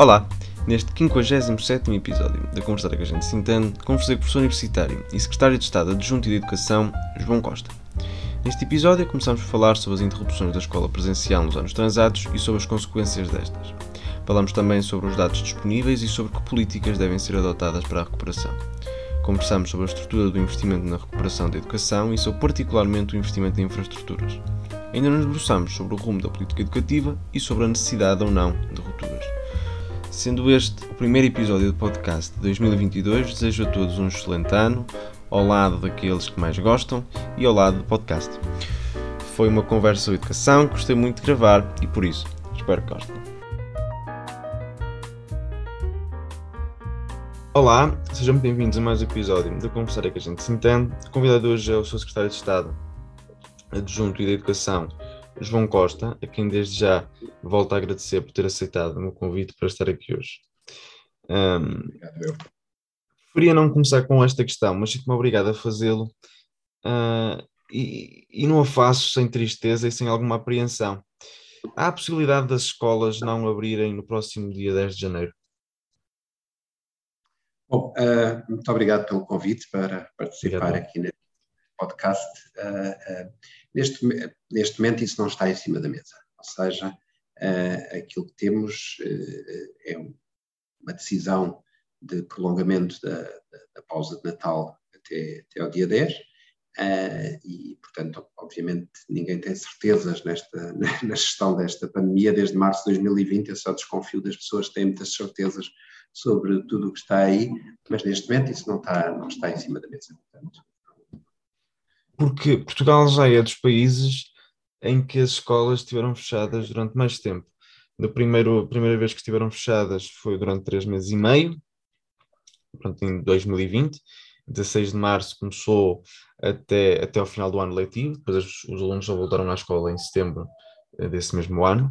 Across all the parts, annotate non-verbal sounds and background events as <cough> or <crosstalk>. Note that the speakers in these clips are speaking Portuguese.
Olá! Neste 57 episódio da Conversar que a gente entende, conversei com o professor universitário e secretário de Estado adjunto de Educação, João Costa. Neste episódio começamos por falar sobre as interrupções da escola presencial nos anos transados e sobre as consequências destas. Falamos também sobre os dados disponíveis e sobre que políticas devem ser adotadas para a recuperação. Conversamos sobre a estrutura do investimento na recuperação da educação e sobre particularmente o investimento em infraestruturas. Ainda nos debruçamos sobre o rumo da política educativa e sobre a necessidade ou não de rupturas. Sendo este o primeiro episódio do podcast de 2022, desejo a todos um excelente ano, ao lado daqueles que mais gostam e ao lado do podcast. Foi uma conversa sobre educação que gostei muito de gravar e por isso espero que gostem. Olá, sejam bem-vindos a mais um episódio da Conversar que a gente se entende. Convidado hoje é o seu secretário de Estado adjunto e da Educação, João Costa, a quem desde já volto a agradecer por ter aceitado o meu convite para estar aqui hoje. Um, preferia não começar com esta questão, mas sinto-me obrigado a fazê-lo uh, e, e não a faço sem tristeza e sem alguma apreensão. Há a possibilidade das escolas não abrirem no próximo dia 10 de janeiro? Bom, uh, muito obrigado pelo convite para participar obrigado. aqui neste podcast. Uh, Neste, neste momento isso não está em cima da mesa, ou seja, uh, aquilo que temos uh, é uma decisão de prolongamento da, da, da pausa de Natal até, até ao dia 10, uh, e, portanto, obviamente ninguém tem certezas nesta, <laughs> na gestão desta pandemia. Desde março de 2020, eu só desconfio das pessoas que têm muitas certezas sobre tudo o que está aí, mas neste momento isso não está, não está em cima da mesa, portanto, porque Portugal já é dos países em que as escolas estiveram fechadas durante mais tempo. A primeiro, primeira vez que estiveram fechadas foi durante três meses e meio, pronto, em 2020. 16 de março começou até, até ao final do ano letivo, depois os, os alunos só voltaram à escola em setembro eh, desse mesmo ano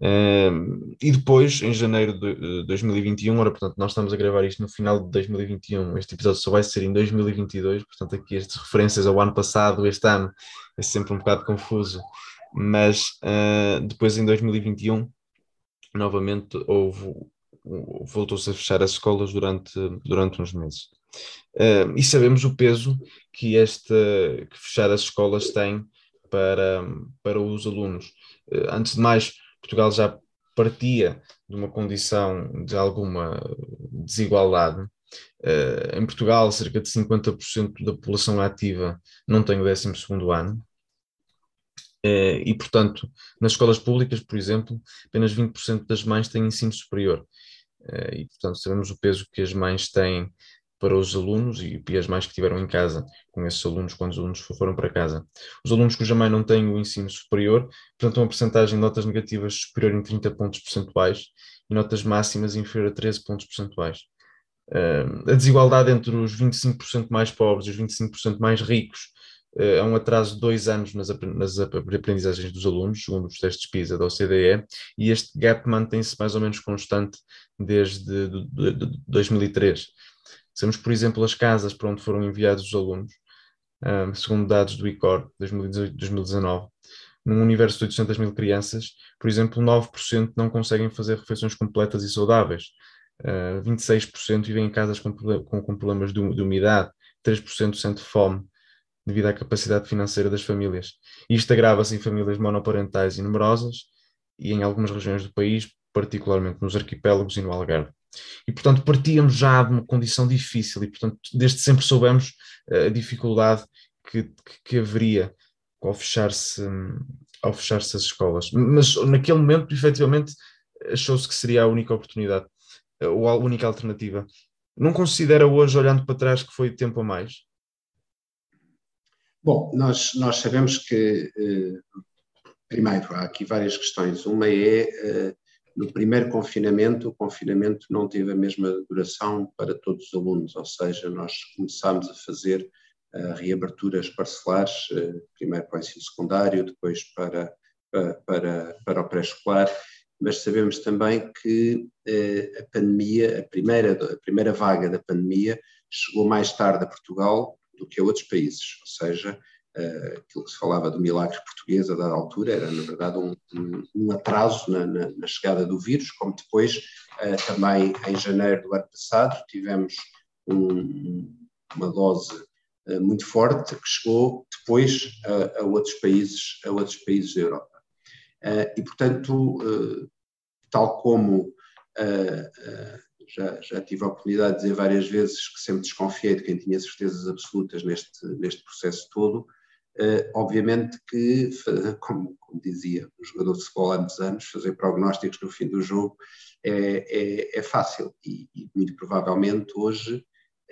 e depois, em janeiro de 2021, ora, portanto, nós estamos a gravar isto no final de 2021, este episódio só vai ser em 2022, portanto, aqui estas referências ao ano passado, este ano, é sempre um bocado confuso, mas uh, depois em 2021, novamente, houve, voltou-se a fechar as escolas durante, durante uns meses. Uh, e sabemos o peso que, esta, que fechar as escolas tem para, para os alunos. Uh, antes de mais, Portugal já partia de uma condição de alguma desigualdade. Uh, em Portugal, cerca de 50% da população ativa não tem o 12 ano. Uh, e, portanto, nas escolas públicas, por exemplo, apenas 20% das mães têm ensino superior. Uh, e, portanto, sabemos o peso que as mães têm para os alunos e, as mães que estiveram em casa com esses alunos quando os alunos foram para casa. Os alunos cuja mãe não têm o ensino superior, portanto, uma porcentagem de notas negativas superior em 30 pontos percentuais e notas máximas inferior a 13 pontos percentuais. Uh, a desigualdade entre os 25% mais pobres e os 25% mais ricos uh, é um atraso de dois anos nas, nas aprendizagens dos alunos, segundo os testes PISA da OCDE, e este gap mantém-se mais ou menos constante desde de, de, de 2003. Sabemos, por exemplo, as casas para onde foram enviados os alunos, um, segundo dados do ICOR 2018-2019, num universo de 800 mil crianças, por exemplo, 9% não conseguem fazer refeições completas e saudáveis, uh, 26% vivem em casas com, com, com problemas de, de umidade, 3% sentem fome devido à capacidade financeira das famílias. Isto agrava-se em famílias monoparentais e numerosas e em algumas regiões do país, particularmente nos arquipélagos e no Algarve. E, portanto, partíamos já de uma condição difícil e, portanto, desde sempre soubemos uh, a dificuldade que, que, que haveria ao fechar-se ao fechar-se as escolas. Mas naquele momento, efetivamente, achou-se que seria a única oportunidade, eh, ou a única alternativa. Não considera hoje, olhando para trás, que foi tempo a mais? Bom, nós, nós sabemos que, eh, primeiro, há aqui várias questões. Uma é no primeiro confinamento, o confinamento não teve a mesma duração para todos os alunos, ou seja, nós começámos a fazer uh, reaberturas parcelares, uh, primeiro para o ensino secundário, depois para, para, para, para o pré-escolar, mas sabemos também que uh, a pandemia, a primeira, a primeira vaga da pandemia, chegou mais tarde a Portugal do que a outros países, ou seja, uh, aquilo que se falava do milagre português a dada altura era, na verdade, um, um, atraso na, na, na, chegada do vírus, como depois uh, também em janeiro do ano passado, tivemos um, uma dose muito forte que chegou depois a, a, outros países, a outros países da Europa. e, portanto, tal como já, já tive a oportunidade de dizer várias vezes que sempre desconfiei de quem tinha certezas absolutas neste, neste processo todo. Uh, obviamente que, como, como, dizia o jogador de futebol há muitos anos, fazer prognósticos no fim do jogo é, é, é fácil e, e, muito provavelmente hoje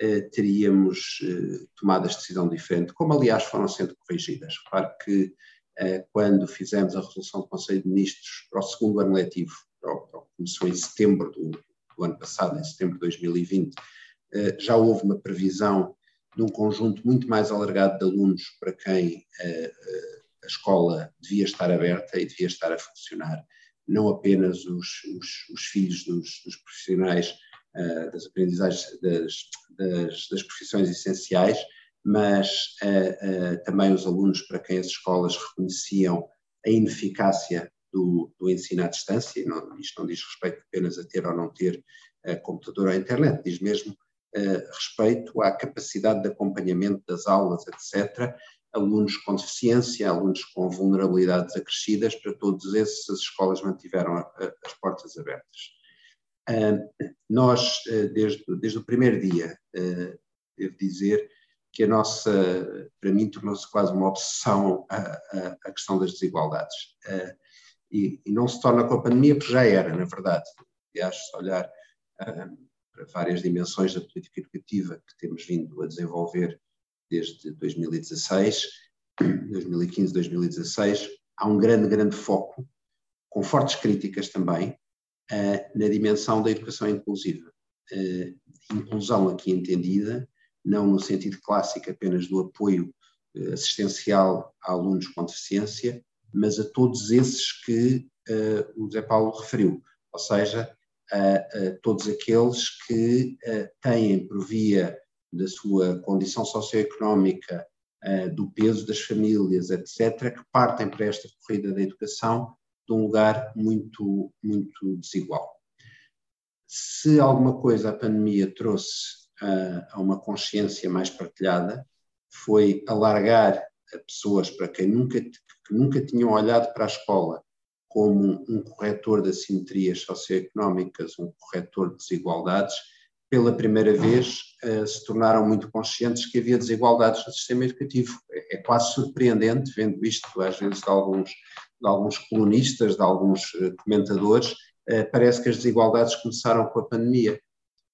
uh, teríamos uh, tomado esta decisão diferente, como aliás foram sendo corrigidas. Claro que quando fizemos a resolução do Conselho de Ministros para o segundo ano letivo, começou em setembro do, do ano passado, em setembro de 2020, eh, já houve uma previsão de um conjunto muito mais alargado de alunos para quem eh, eh, a escola devia estar aberta e devia estar a funcionar, não apenas os, os, os filhos dos, dos profissionais das aprendizagens das, das, das, profissões essenciais, mas também os alunos para quem as escolas reconheciam a ineficácia do, do ensino à distância, não, isto não diz respeito apenas a ter ou não ter uh, computador ou internet, diz mesmo respeito à capacidade de acompanhamento das aulas, etc., alunos com deficiência, alunos com vulnerabilidades acrescidas, para todos esses as escolas mantiveram as portas abertas. Nós, desde, desde o primeiro dia, devo dizer que a nossa, para mim, tornou-se quase uma obsessão a, a, a, questão das desigualdades e, e, não se torna com a pandemia, porque já era, na verdade. Aliás, se olhar para várias dimensões da política educativa que temos vindo a desenvolver desde 2016, 2015, 2016, há um grande, grande foco, com fortes críticas também, uh, na dimensão da educação inclusiva. Uh, inclusão aqui entendida, não no sentido clássico apenas do apoio assistencial a alunos com deficiência, mas a todos esses que o Zé Paulo referiu, ou seja, a, a todos aqueles que têm, por via da sua condição socioeconómica, do peso das famílias, etc., que partem para esta corrida da educação de um lugar muito, muito desigual. Se alguma coisa a pandemia trouxe a uma consciência mais partilhada, foi alargar a pessoas para quem nunca que nunca tinham olhado para a escola como um corretor de assimetrias socioeconómicas, um corretor de desigualdades, pela primeira vez uh, se tornaram muito conscientes que havia desigualdades no sistema educativo. É, é, quase surpreendente, vendo isto às vezes de alguns, de alguns colunistas, de alguns uh, comentadores, uh, parece que as desigualdades começaram com a pandemia.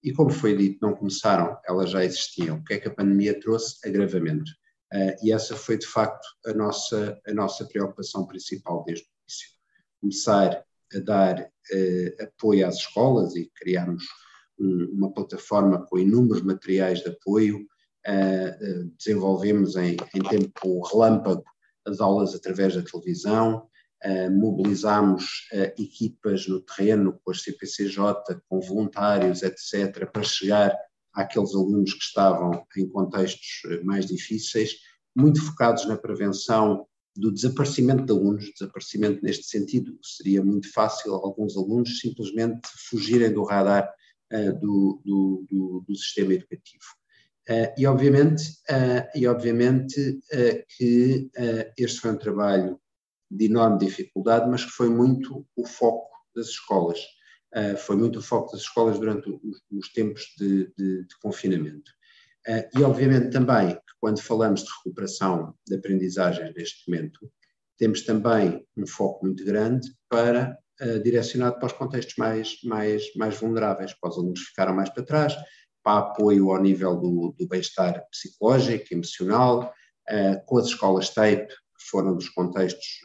E como foi dito, não começaram, elas já existiam. O que é que a pandemia trouxe? Agravamento. Uh, e essa foi, de facto, a nossa, a nossa preocupação principal desde o início. Começar a dar uh, apoio às escolas e criarmos um, uma plataforma com inúmeros materiais de apoio. Uh, desenvolvemos em, em tempo relâmpago as aulas através da televisão, Uh, mobilizámos equipas no terreno com as CPCJ, com voluntários, etc., para chegar àqueles alunos que estavam em contextos eh, mais difíceis, muito focados na prevenção do desaparecimento de alunos, desaparecimento neste sentido, seria muito fácil alguns alunos simplesmente fugirem do radar uh, do, do, do, do, sistema educativo. Uh, e obviamente, uh, e obviamente que este foi um trabalho de enorme dificuldade, mas que foi muito o foco das escolas. Foi muito o foco das escolas durante os, os tempos de, de, de confinamento. Uh, e, obviamente, também que quando falamos de recuperação de aprendizagem neste momento, temos também um foco muito grande para uh, direcionado para os contextos mais, mais, mais vulneráveis, para os alunos que ficaram mais para trás, para apoio ao nível do, do bem-estar psicológico, emocional, com as escolas TAPE, que foram dos contextos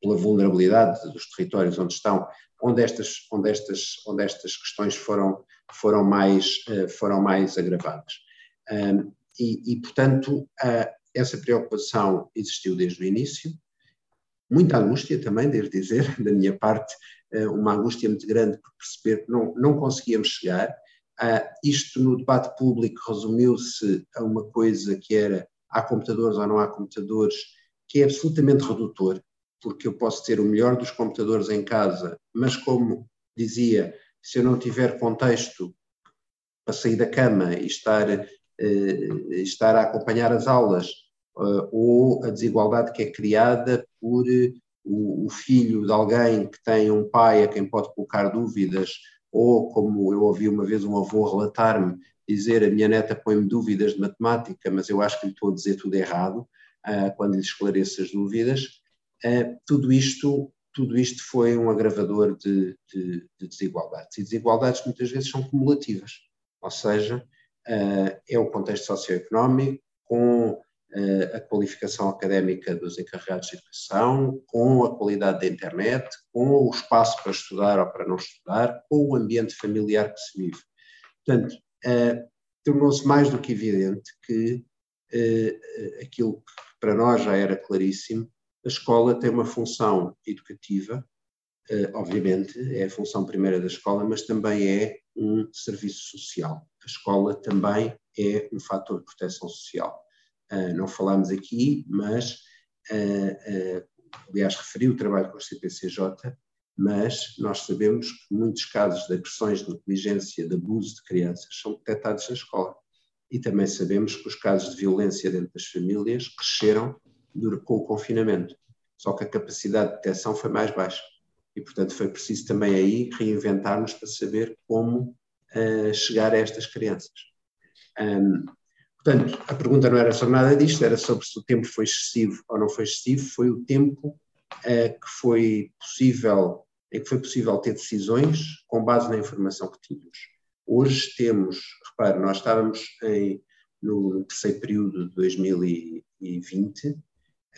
pela vulnerabilidade dos territórios onde estão, onde estas, onde estas, onde estas questões foram, foram, mais, eh, foram mais agravadas. E, e, portanto, essa preocupação existiu desde o início, muita angústia também, devo dizer, <laughs> da minha parte, eh, uma angústia muito grande por perceber que não, não conseguíamos chegar. isto no debate público resumiu-se a uma coisa que era há computadores ou não há computadores, que é absolutamente redutor porque eu posso ter o melhor dos computadores em casa, mas como dizia, se eu não tiver contexto para sair da cama e estar, uh, estar a acompanhar as aulas, uh, ou a desigualdade que é criada por o, o, filho de alguém que tem um pai a quem pode colocar dúvidas, ou como eu ouvi uma vez um avô relatar-me, dizer a minha neta põe-me dúvidas de matemática, mas eu acho que lhe estou a dizer tudo errado, uh, quando lhe esclareço as dúvidas. Uh, tudo isto tudo isto foi um agravador de, de, de, desigualdades. E desigualdades muitas vezes são cumulativas, ou seja, uh, é o contexto socioeconómico, com uh, a qualificação académica dos encarregados de educação, com a qualidade da internet, com o espaço para estudar ou para não estudar, com o ambiente familiar que se vive. Portanto, uh, tornou-se mais do que evidente que aquilo que para nós já era claríssimo, a escola tem uma função educativa, eh, obviamente, é a função primeira da escola, mas também é um serviço social. A escola também é um fator de proteção social. Eh, não falámos aqui, mas, eh, aliás, referi o trabalho com o CPCJ, mas nós sabemos que muitos casos de agressões, de negligência, de abuso de crianças são detectados na escola. E também sabemos que os casos de violência dentro das famílias cresceram com o confinamento. Só que a capacidade de detecção foi mais baixa. E, portanto, foi preciso também aí reinventarmos para saber como uh, chegar a estas crianças. Um, portanto, a pergunta não era sobre nada disto, era sobre se o tempo foi excessivo ou não foi excessivo. Foi o tempo uh, que foi possível, em que foi possível ter decisões com base na informação que tínhamos. Hoje temos, repare, nós estávamos em, no terceiro período de 2020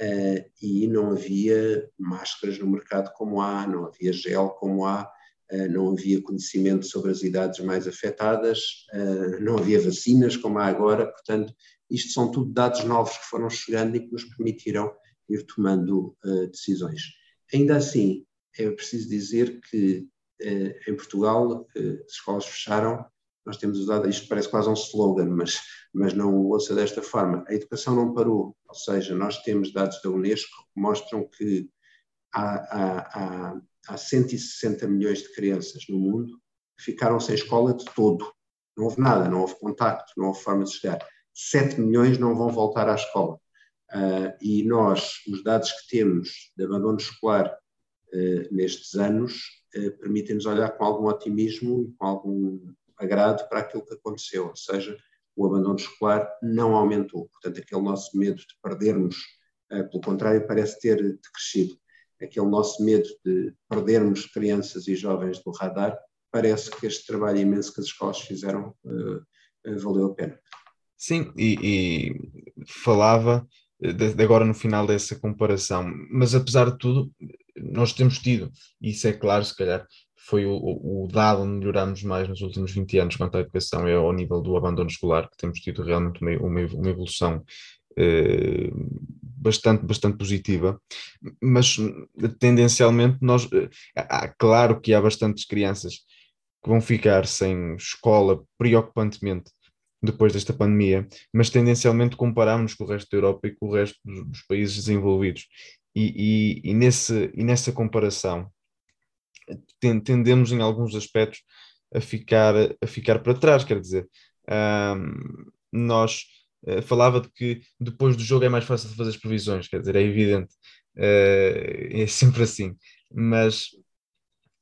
uh, e não havia máscaras no mercado como há, não havia gel como há, uh, não havia conhecimento sobre as idades mais afetadas, uh, não havia vacinas como há agora, portanto, isto são tudo dados novos que foram chegando e que nos permitiram ir tomando decisões. Ainda assim, é preciso dizer que em Portugal as escolas fecharam nós temos usado, isto parece quase um slogan, mas, mas não o ouça desta forma. A educação não parou, ou seja, nós temos dados da Unesco que mostram que há, há, há, há 160 milhões de crianças no mundo que ficaram sem escola de todo. Não houve nada, não houve contacto, não houve forma de chegar. 7 milhões não vão voltar à escola. Uh, e nós, os dados que temos de abandono escolar uh, nestes anos, uh, permitem-nos olhar com algum otimismo e com algum agrado para aquilo que aconteceu, ou seja, o abandono escolar não aumentou. Portanto, aquele nosso medo de perdermos, eh, pelo contrário, parece ter decrescido. Aquele nosso medo de perdermos crianças e jovens do radar, parece que este trabalho imenso que as escolas fizeram uh, valeu a pena. Sim, e, e falava de, de agora no final dessa comparação, mas apesar de tudo, nós temos tido, isso é claro, se calhar, foi o, o, dado onde melhoramos mais nos últimos 20 anos quanto à educação, é ao nível do abandono escolar, que temos tido realmente uma, uma, uma evolução eh, bastante, bastante positiva, mas tendencialmente nós, eh, há, claro que há bastantes crianças que vão ficar sem escola preocupantemente depois desta pandemia, mas tendencialmente comparamos com o resto da Europa e com o resto dos, dos países desenvolvidos. E, e, e, nesse, e nessa comparação, tendemos em alguns aspectos a ficar, a ficar para trás, quer dizer, um, nós uh, falava de que depois do jogo é mais fácil de fazer as previsões, quer dizer, é evidente, uh, é sempre assim, mas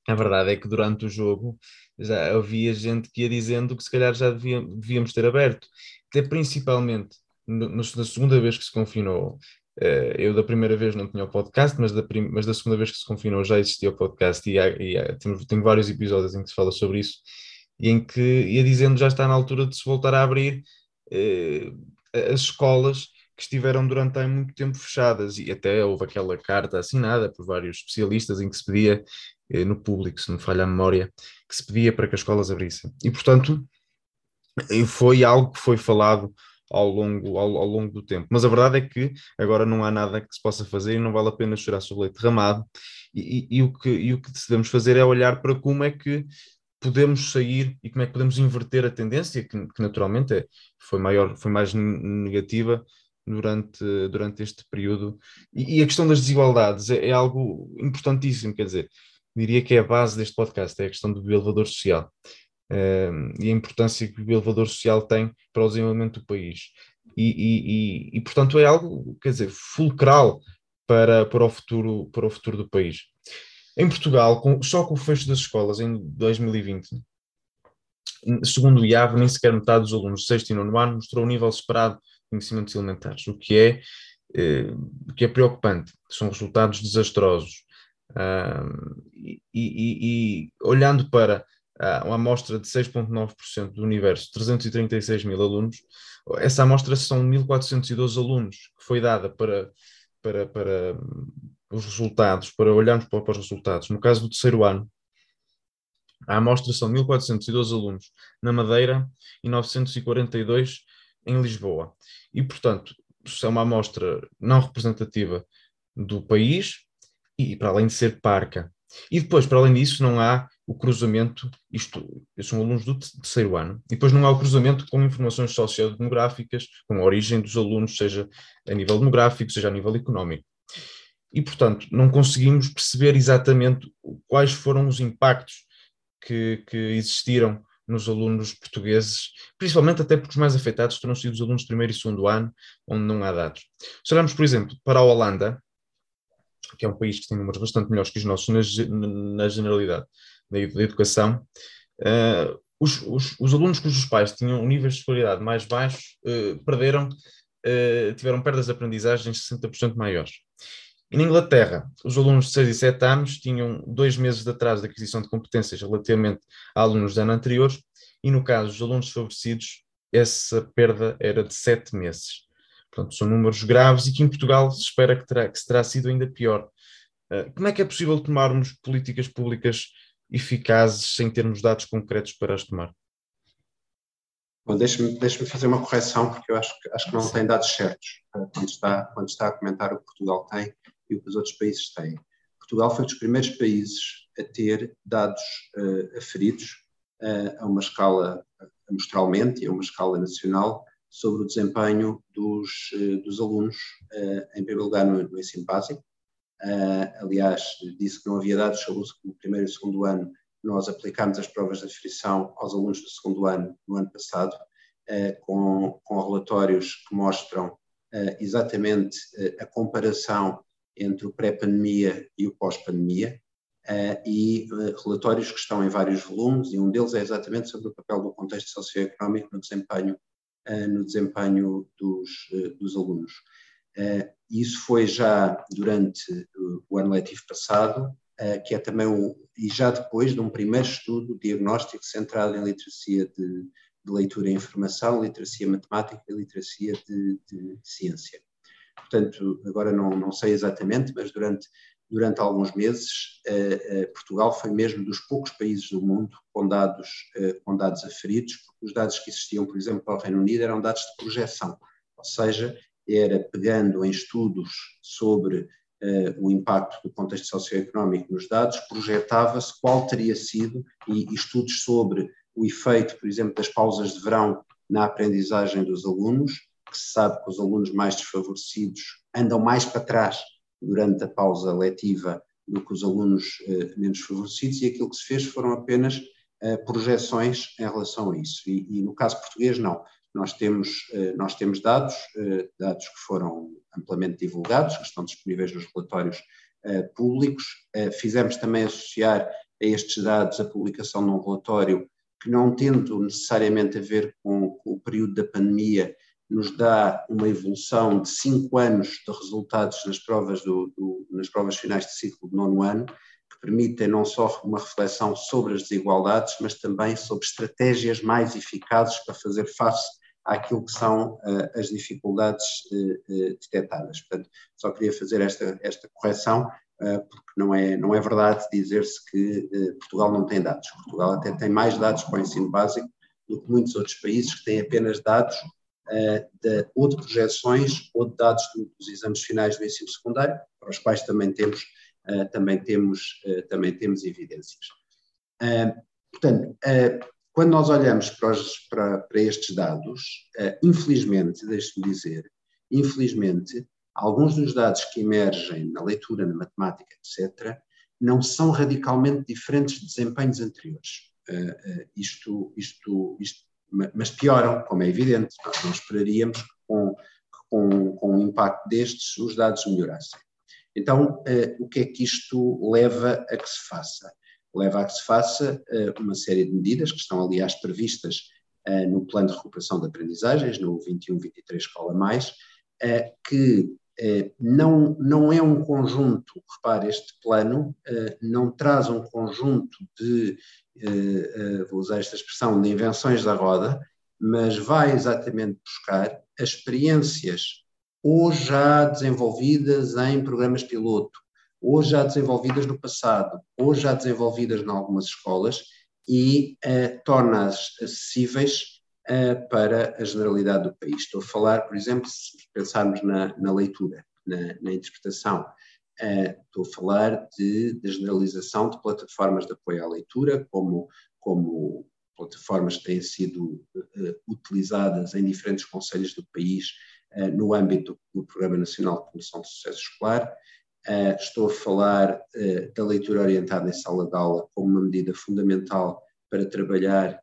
a verdade é que durante o jogo já havia gente que ia dizendo que se calhar já devia, devíamos ter aberto, até principalmente no, na segunda vez que se confinou, eu da primeira vez não tinha o podcast, mas da, mas da segunda vez que se confinou já existia o podcast e, há, e há, tenho, vários episódios em que se fala sobre isso e em que ia dizendo já está na altura de se voltar a abrir uh, as escolas que estiveram durante há muito tempo fechadas e até houve aquela carta assinada por vários especialistas em que se pedia uh, no público, se não falha a memória, que se pedia para que as escolas abrissem. E portanto foi algo que foi falado ao longo, ao, ao, longo do tempo. Mas a verdade é que agora não há nada que se possa fazer e não vale a pena chorar sobre leite derramado. E, e, e, o que, e o que devemos fazer é olhar para como é que podemos sair e como é que podemos inverter a tendência, que, que naturalmente é, foi, maior, foi mais negativa durante, durante este período. E, e a questão das desigualdades é, é algo importantíssimo, quer dizer, diria que é a base deste podcast, é a questão do elevador social. E a importância que o elevador social tem para o desenvolvimento do país. E, e, e, e, portanto, é algo, quer dizer, fulcral para, para, o, futuro, para o futuro do país. Em Portugal, com, só com o fecho das escolas em 2020, segundo o IAV, nem sequer metade dos alunos de sexto e nono ano mostrou um nível separado de conhecimentos elementares, o que é, eh, que é preocupante. São resultados desastrosos. e, e, e, olhando para uma amostra de 6,9% do universo, 336 mil alunos, essa amostra são 1.412 alunos que foi dada para, para, para os resultados, para olharmos para, para os resultados. No caso do terceiro ano, a amostra são 1.412 alunos na Madeira e 942 em Lisboa. E, portanto, é uma amostra não representativa do país e, para além de ser parca. E depois, para além disso, não há o cruzamento, isto, são alunos do terceiro ano, e depois não há o cruzamento com informações sociodemográficas, com a origem dos alunos, seja a nível demográfico, seja a nível económico. E, portanto, não conseguimos perceber exatamente quais foram os impactos que, que existiram nos alunos portugueses, principalmente até porque os mais afetados terão sido os alunos de primeiro e segundo ano, onde não há dados. Se olharmos, por exemplo, para a Holanda, que é um país que tem números bastante melhores que os nossos na, na generalidade da, educação, uh, os, os, os, alunos cujos pais tinham níveis de escolaridade mais baixos uh, perderam, uh, tiveram perdas de aprendizagem 60% maiores. E na Inglaterra, os alunos de 6 e 7 anos tinham dois meses de atraso de aquisição de competências relativamente a alunos de ano anterior, e no caso dos alunos favorecidos, essa perda era de 7 meses. Portanto, são números graves e que em Portugal se espera que, terá, que terá sido ainda pior. Uh, como é que é possível tomarmos políticas públicas eficazes sem termos dados concretos para as tomar? Bom, deixe-me deixe fazer uma correção, porque eu acho acho que não tem dados certos uh, quando, está, quando está a comentar o que Portugal tem e o que os outros países têm. Portugal foi dos primeiros países a ter dados uh, aferidos uh, a uma escala amostralmente e a uma escala nacional sobre o desempenho dos, uh, dos alunos, em primeiro lugar no, no ensino básico. Aliás, disse que não havia dados sobre o primeiro e o segundo ano, nós aplicámos as provas de aferição aos alunos do segundo ano no ano passado, com, com relatórios que mostram exatamente a comparação entre o pré-pandemia e o pós-pandemia, uh, e uh, relatórios que estão em vários volumes, e um deles é exatamente sobre o papel do contexto socioeconómico no desempenho, uh, no desempenho dos, dos alunos. Isso foi já durante o ano letivo passado, que é também, um, e já depois de um primeiro estudo diagnóstico centrado em literacia de, de leitura e informação, literacia matemática e literacia de, de ciência. Portanto, agora não, não sei exatamente, mas durante, durante alguns meses, eh, eh, Portugal foi mesmo dos poucos países do mundo com dados, eh, com dados aferidos, porque os dados que existiam, por exemplo, para o Reino Unido eram dados de projeção, ou seja, era pegando em estudos sobre o impacto do contexto socioeconómico nos dados, projetava-se qual teria sido, e, e estudos sobre o efeito, por exemplo, das pausas de verão na aprendizagem dos alunos, que se sabe que os alunos mais desfavorecidos andam mais para trás durante a pausa letiva do que os alunos eh, menos favorecidos, e aquilo que se fez foram apenas eh, projeções em relação a isso. E, e, no caso português, não. Nós temos, eh, nós temos dados, eh, dados que foram amplamente divulgados, que estão disponíveis nos relatórios eh, públicos. Fizemos também associar a estes dados a publicação de um relatório que, não tendo necessariamente a ver com, com o período da pandemia, nos dá uma evolução de cinco anos de resultados nas provas, do, do, nas provas finais de ciclo do nono ano, que permitem não só uma reflexão sobre as desigualdades, mas também sobre estratégias mais eficazes para fazer face àquilo que são uh, as dificuldades uh, uh, detectadas. Portanto, só queria fazer esta, esta correção, porque não é, não é verdade dizer-se que Portugal não tem dados. Portugal até tem mais dados para o ensino básico do que muitos outros países que têm apenas dados de, ou de projeções ou de dados dos exames finais do ensino secundário, para os quais também temos, também temos, também temos evidências. portanto, quando nós olhamos para, os, para, para estes dados, infelizmente, deixe-me dizer, infelizmente, alguns dos dados que emergem na leitura, na matemática, etc., não são radicalmente diferentes de desempenhos anteriores. isto, isto, isto, mas pioram, como é evidente. Nós não esperaríamos que com, com, com um impacto destes os dados melhorassem. Então, o que é que isto leva a que se faça? Leva a que se faça uma série de medidas que estão, aliás, previstas no plano de recuperação de aprendizagens, no 21-23 Escola Mais, que eh, não, não é um conjunto, repare, este plano eh, não traz um conjunto de, eh, vou usar esta expressão, de invenções da roda, mas vai exatamente buscar as experiências ou já desenvolvidas em programas piloto, ou já desenvolvidas no passado, ou já desenvolvidas em algumas escolas e torna-as acessíveis uh, para a generalidade do país. Estou a falar, por exemplo, se pensarmos na, na leitura, na, na interpretação, uh, estou a falar de, de, generalização de plataformas de apoio à leitura, como, como plataformas que têm sido uh, utilizadas em diferentes conselhos do país no âmbito do Programa Nacional de Promoção de Sucesso Escolar. Uh, estou a falar uh, da leitura orientada em sala de aula como uma medida fundamental para trabalhar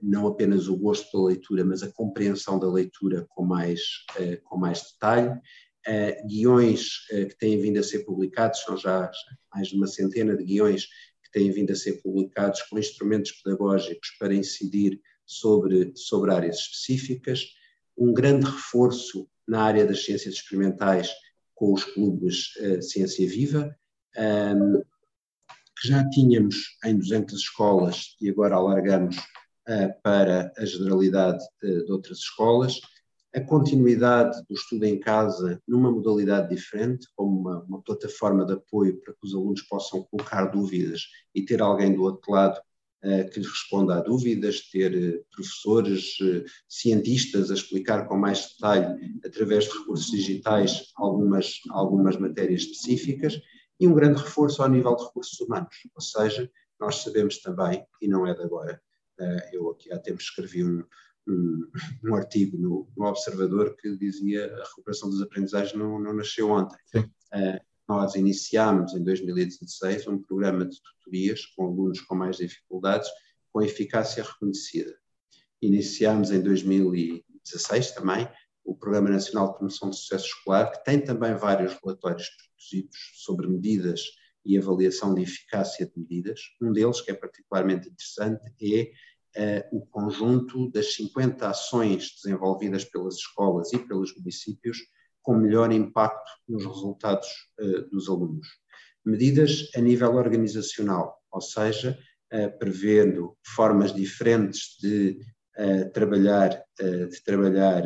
não apenas o gosto pela leitura, mas a compreensão da leitura com mais, com mais detalhe. guiões que têm vindo a ser publicados, são já mais de uma centena de guiões que têm vindo a ser publicados com instrumentos pedagógicos para incidir sobre, sobre áreas específicas. Um grande reforço na área das ciências experimentais com os clubes Ciência Viva. Um, que já tínhamos em 200 escolas e agora alargamos uh, para a generalidade de, de, outras escolas. A continuidade do estudo em casa numa modalidade diferente, como uma, uma, plataforma de apoio para que os alunos possam colocar dúvidas e ter alguém do outro lado uh, que lhes responda a dúvidas, ter uh, professores, cientistas a explicar com mais detalhe, através de recursos digitais, algumas, algumas matérias específicas e um grande reforço ao nível de recursos humanos, ou seja, nós sabemos também, e não é de agora, eh, eu aqui há tempos escrevi um, um, <laughs> um artigo no, no, Observador que dizia a recuperação das aprendizagens não, não nasceu ontem. Uh, nós iniciámos em 2016 um programa de tutorias com alunos com mais dificuldades, com eficácia reconhecida. Iniciámos em 2016 também o Programa Nacional de Promoção de Sucesso Escolar, que tem também vários relatórios produzidos sobre medidas e avaliação de eficácia de medidas. Um deles, que é particularmente interessante, é uh, o conjunto das 50 ações desenvolvidas pelas escolas e pelos municípios com melhor impacto nos resultados uh, dos alunos. Medidas a nível organizacional, ou seja, uh, prevendo formas diferentes de trabalhar, de trabalhar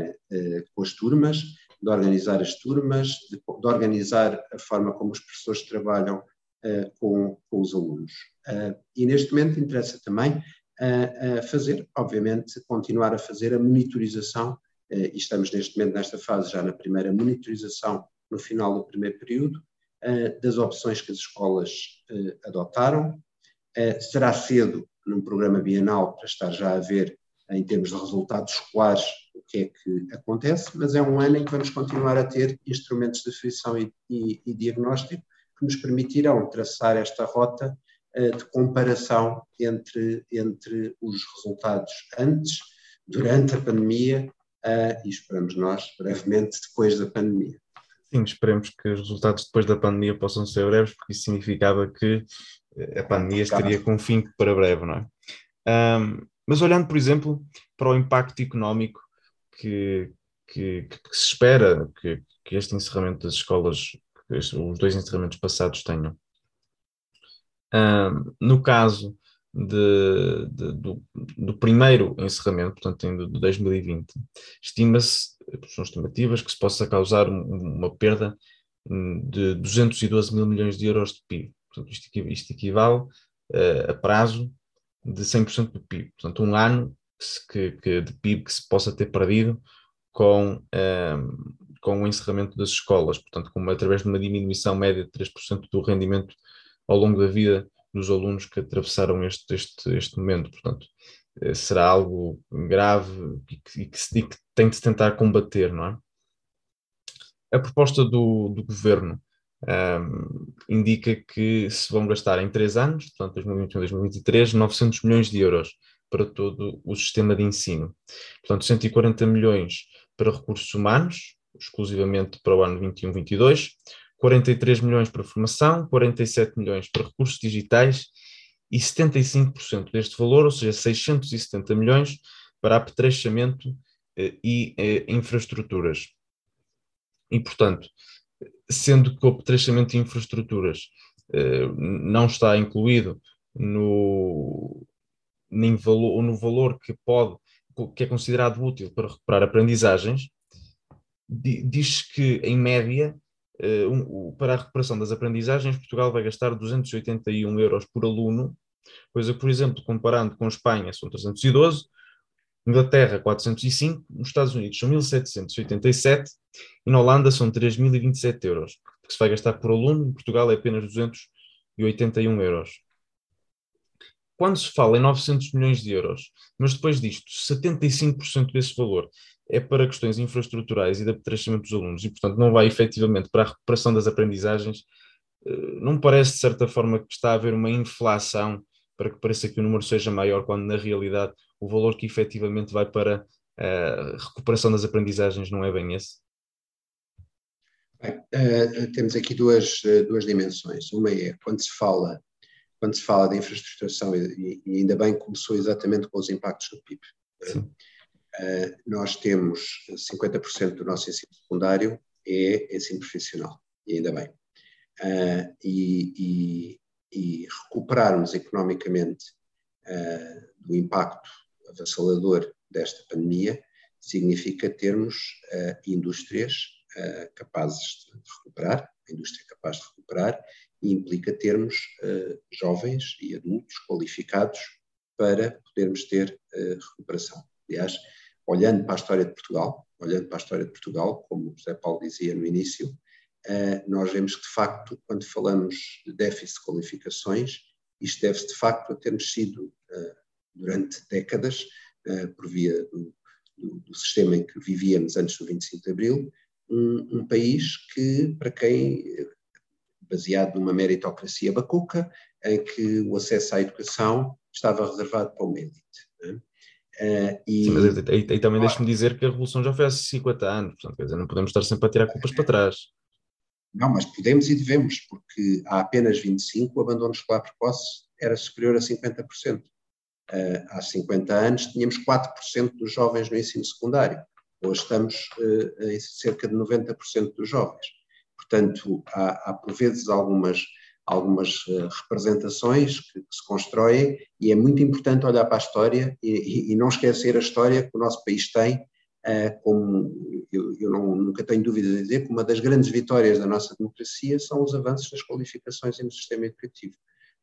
com as turmas, de organizar as turmas, de, de organizar a forma como os professores trabalham com, com, os alunos. e neste momento interessa também fazer, obviamente, continuar a fazer a monitorização, e estamos neste momento nesta fase já na primeira monitorização no final do primeiro período, das opções que as escolas adotaram. será cedo num programa bienal para estar já a ver em termos de resultados escolares, o que é que acontece, mas é um ano em que vamos continuar a ter instrumentos de aferição e, e, e diagnóstico que nos permitirão traçar esta rota de comparação entre, entre os resultados antes, durante a pandemia uh, e esperamos nós, brevemente, depois da pandemia. Sim, esperemos que os resultados depois da pandemia possam ser breves, porque isso significava que eh, a pandemia estaria com fim para breve, não é? Um, mas olhando, por exemplo, para o impacto económico que, que, que se espera que, que, este encerramento das escolas, este, os dois encerramentos passados tenham. Um, no caso de, de, do, do, primeiro encerramento, portanto, de 2020, estima-se, são estimativas, que se possa causar uma perda de 212 mil milhões de euros de PIB. Portanto, isto, isto equivale uh, a prazo de 100% do PIB. Portanto, um ano que, que, de PIB que se possa ter perdido com, ehm, com o encerramento das escolas, portanto, com, através de uma diminuição média de 3% do rendimento ao longo da vida dos alunos que atravessaram este, este, este momento. Portanto, eh, será algo grave e que, que, que tem de se tentar combater, não é? A proposta do, do governo um, indica que se vão gastar em três anos, portanto 2021 2023, 900 milhões de euros para todo o sistema de ensino. Portanto, 140 milhões para recursos humanos, exclusivamente para o ano 21-22, 43 milhões para formação, 47 milhões para recursos digitais e 75% deste valor, ou seja, 670 milhões, para apetrechamento eh, e eh, infraestruturas. E, portanto, sendo que o apetrechamento de infraestruturas eh, não está incluído no, valor, no valor que pode, que é considerado útil para recuperar aprendizagens, diz que, em média, um, para a recuperação das aprendizagens, Portugal vai gastar 281 euros por aluno, coisa que, por exemplo, comparando com Espanha, são 312, Inglaterra 405, nos Estados Unidos são 1787 e na Holanda são 3.027 euros, que se vai gastar por aluno, em Portugal é apenas 281 euros. Quando se fala em 900 milhões de euros, mas depois disto, 75% desse valor é para questões infraestruturais e de apetrechamento dos alunos e, portanto, não vai efetivamente para a recuperação das aprendizagens, eh, não parece de certa forma que está a haver uma inflação para que pareça que o número seja maior, quando na realidade o valor que efetivamente vai para a recuperação das aprendizagens não é bem esse? Bem, uh, temos aqui duas, uh, duas dimensões. Uma é quando se fala quando se fala de infraestruturação e, e ainda bem começou exatamente com os impactos do PIB. Uh, nós temos 50% do nosso ensino secundário é ensino profissional, e ainda bem. E, e, e, recuperarmos economicamente do impacto avassalador desta pandemia significa termos indústrias capazes de recuperar, a indústria capaz de recuperar, e implica termos jovens e adultos qualificados para podermos ter recuperação. Aliás, olhando para a história de Portugal, olhando para a história de Portugal, como o José Paulo dizia no início, nós vemos que, de facto, quando falamos de déficit de qualificações, isto deve-se, de facto, a termos sido durante décadas, uh, por via do, do, do, sistema em que vivíamos antes do 25 de Abril, um, um país que, para quem, baseado numa meritocracia bacuca, em que o acesso à educação estava reservado para uma elite. Uh, e... Sim, mas aí, aí também deixe-me dizer que a Revolução já foi há 50 anos, portanto, quer dizer, não podemos estar sempre a tirar culpas para trás. Não, mas podemos e devemos, porque há apenas 25 o abandono escolar precoce era superior a 50%. Uh, há 50 anos tínhamos 4% dos jovens no ensino secundário, hoje estamos uh, em cerca de 90% dos jovens. Portanto, há, há por vezes algumas, algumas uh, representações que, se constroem e é muito importante olhar para a história e, e, e não esquecer a história que o nosso país tem, como eu, eu não, nunca tenho dúvida de dizer que uma das grandes vitórias da nossa democracia são os avanços das qualificações no sistema educativo.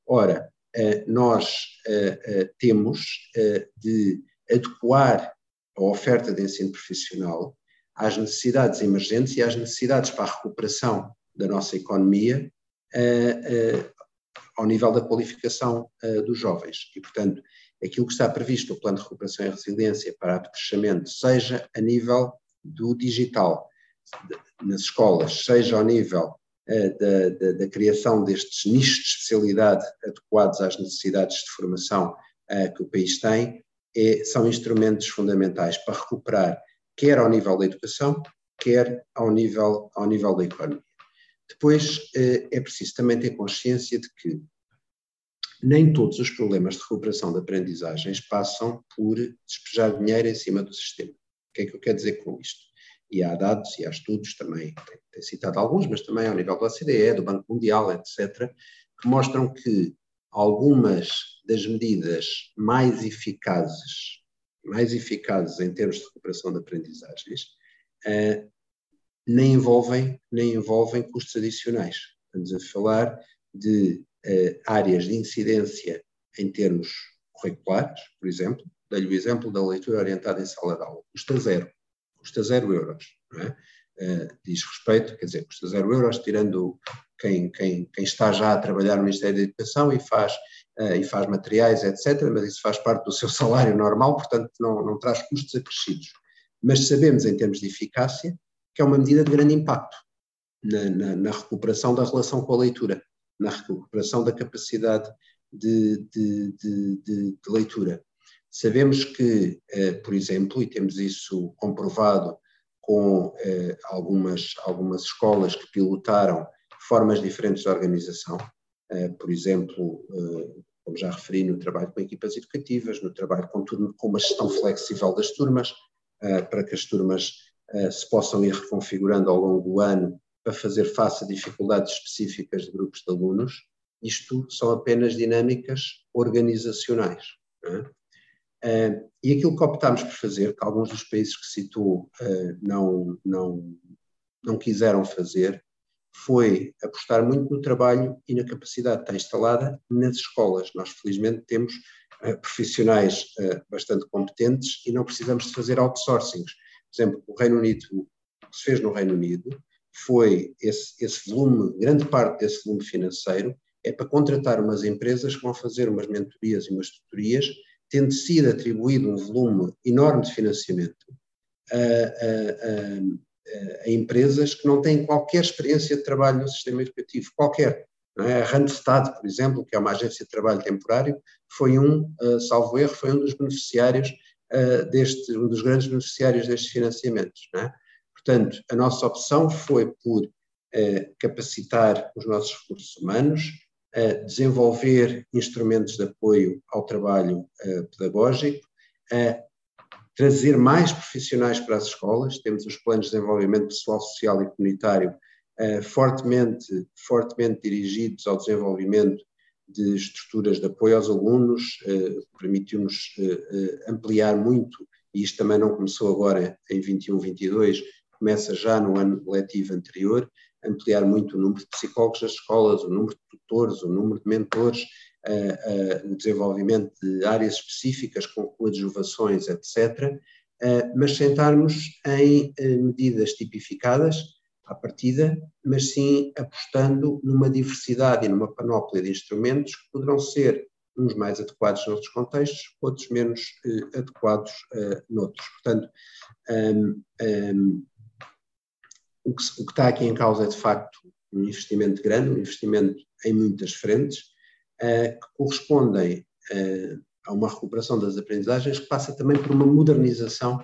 Ora, eh, nós eh, eh, temos de adequar a oferta de ensino profissional às necessidades emergentes e às necessidades para a recuperação da nossa economia ao nível da qualificação dos jovens. E, portanto, aquilo que está previsto no Plano de Recuperação e Resiliência para crescimento, seja a nível do digital nas escolas, seja ao nível da, da, da, criação destes nichos de especialidade adequados às necessidades de formação que o país tem, é, são instrumentos fundamentais para recuperar, quer ao nível da educação, quer ao nível, ao nível da economia. Depois, uh, é preciso também ter consciência de que nem todos os problemas de recuperação de aprendizagens passam por despejar dinheiro em cima do sistema. O que é que eu quero dizer com isto? e há dados e há estudos também, tem citado alguns, mas também ao nível da OCDE, do Banco Mundial, etc., que mostram que algumas das medidas mais eficazes, mais eficazes em termos de recuperação de aprendizagens, uh, nem envolvem, nem envolvem custos adicionais. Estamos a falar de uh, áreas de incidência em termos curriculares, por exemplo, dei-lhe o exemplo da leitura orientada em sala de aula, custa zero custa zero euros. É? Uh, diz respeito, quer dizer, custa zero euros, tirando quem, quem, quem está já a trabalhar no Ministério da Educação e faz, uh, e faz materiais, etc., mas isso faz parte do seu <laughs> salário normal, portanto não, não traz custos acrescidos. Mas sabemos, em termos de eficácia, que é uma medida de grande impacto. na, na, na, recuperação da relação com a leitura, na recuperação da capacidade de, de, de, de leitura. Sabemos que, eh, por exemplo, e temos isso comprovado com eh, algumas, algumas escolas que pilotaram formas diferentes de organização, eh, por exemplo, como já referi, no trabalho com equipas educativas, no trabalho com, turno, com uma gestão flexível das turmas, para que as turmas se possam ir reconfigurando ao longo do ano para fazer face a dificuldades específicas de grupos de alunos. Isto são apenas dinâmicas organizacionais. Uh, e aquilo que optámos por fazer, que alguns dos países que citou uh, não, não, não quiseram fazer, foi apostar muito no trabalho e na capacidade que está instalada nas escolas. Nós, felizmente, temos profissionais bastante competentes e não precisamos de fazer outsourcings. Exemplo, o Reino Unido, o que se fez no Reino Unido foi esse, esse volume, grande parte desse volume financeiro, é para contratar umas empresas que vão fazer umas mentorias e umas tutorias tendo sido atribuído um volume enorme de financiamento a, a, a, a, empresas que não têm qualquer experiência de trabalho no sistema educativo, qualquer. É? A Randstad, por exemplo, que é uma agência de trabalho temporário, foi um, uh, salvo erro, foi um dos beneficiários uh, deste, um dos grandes beneficiários destes financiamentos. É? Portanto, a nossa opção foi por uh, capacitar os nossos recursos humanos, desenvolver instrumentos de apoio ao trabalho uh, pedagógico, trazer mais profissionais para as escolas, temos os planos de desenvolvimento pessoal, social e comunitário uh, fortemente, fortemente dirigidos ao desenvolvimento de estruturas de apoio aos alunos, uh, permitiu-nos ampliar muito, e isto também não começou agora em 21, 22, começa já no ano letivo anterior, ampliar muito o número de psicólogos das escolas, o número de tutores, o número de mentores, o desenvolvimento de áreas específicas com coadjuvações, etc., eh, mas sentarmos em medidas tipificadas à partida, mas sim apostando numa diversidade e numa panóplia de instrumentos que poderão ser uns mais adequados noutros contextos, outros menos adequados noutros. Portanto, um, um, o que, o que está aqui em causa é, de facto, um investimento grande, um investimento em muitas frentes, uh, que correspondem uh, a uma recuperação das aprendizagens que passa também por uma modernização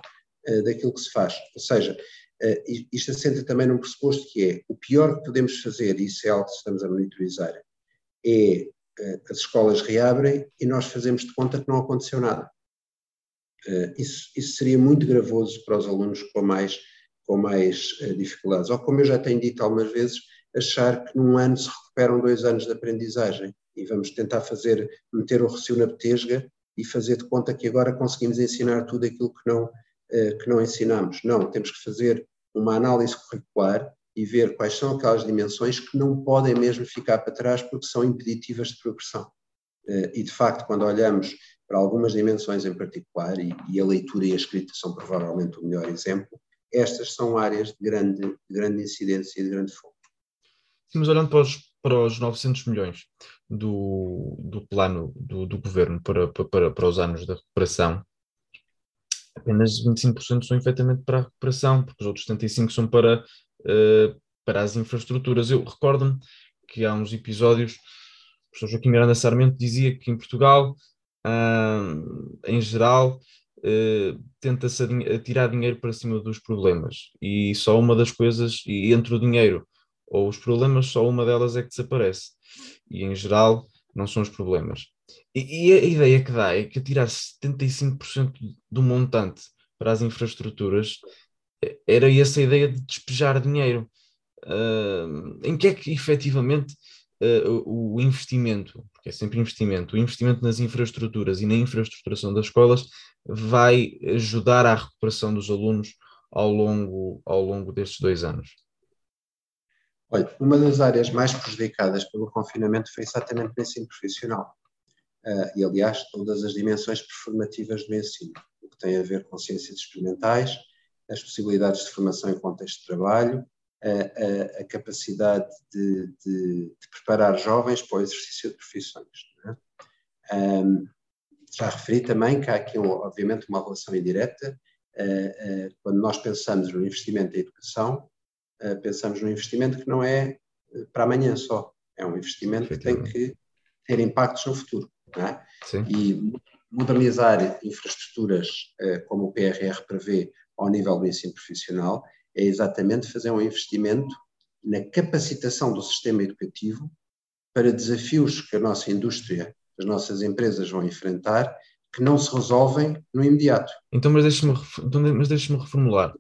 daquilo que se faz. Ou seja, isto assenta também num pressuposto que é o pior que podemos fazer, e isso é algo que estamos a monitorizar, é as escolas reabrem e nós fazemos de conta que não aconteceu nada. Isso, isso seria muito gravoso para os alunos com mais com mais uh, dificuldades. Ou, como eu já tenho dito algumas vezes, achar que num ano se recuperam dois anos de aprendizagem e vamos tentar fazer, meter o recio na petesga e fazer de conta que agora conseguimos ensinar tudo aquilo que não, uh, que não ensinamos. Não, temos que fazer uma análise curricular e ver quais são aquelas dimensões que não podem mesmo ficar para trás porque são impeditivas de progressão. Uh, e, de facto, quando olhamos para algumas dimensões em particular, e, e a leitura e a escrita são provavelmente o melhor exemplo, estas são áreas de grande, de grande incidência e de grande foco. Sim, mas olhando para os, para os 900 milhões do, do plano do, do governo para, para, para os anos da recuperação, apenas 25% são efetivamente para a recuperação, porque os outros 75% são para, uh, para as infraestruturas. Eu recordo-me que há uns episódios, o professor Joaquim Miranda Sarmento dizia que em Portugal, uh, em geral, uh, tenta-se tirar dinheiro para cima dos problemas e só uma das coisas, e entre o dinheiro ou os problemas, só uma delas é que desaparece. E em geral, não são os problemas. E, e a ideia que dá é que tirar 75% do montante para as infraestruturas era essa ideia de despejar dinheiro. Uh, em que é que efetivamente uh, o investimento, porque é sempre investimento, o investimento nas infraestruturas e na infraestruturação das escolas vai ajudar à recuperação dos alunos ao longo, ao longo destes dois anos? Olha, uma das áreas mais prejudicadas pelo confinamento foi exatamente o ensino profissional. Uh, e, aliás, todas as dimensões performativas do ensino, o que tem a ver com ciências experimentais, as possibilidades de formação em contexto de trabalho, a, a capacidade de, de, de, preparar jovens para o exercício de profissões. É? Um, já referi também que há aqui, obviamente, uma relação indireta. Uh, uh, quando nós pensamos no investimento em educação, uh, pensamos num investimento que não é para amanhã só, é um investimento que tem que ter impactos no futuro. É? E modernizar infraestruturas uh, como o PRR prevê ao nível do ensino profissional é exatamente fazer um investimento na capacitação do sistema educativo para desafios que a nossa indústria, as nossas empresas vão enfrentar, que não se resolvem no imediato. Então, mas deixe-me então, mas deixe reformular.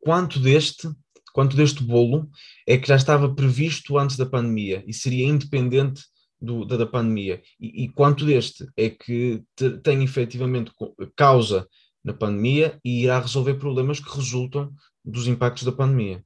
Quanto deste, quanto deste bolo é que já estava previsto antes da pandemia e seria independente do, da, da, pandemia? E, e, quanto deste é que te, tem efetivamente causa na pandemia e irá resolver problemas que resultam dos impactos da pandemia?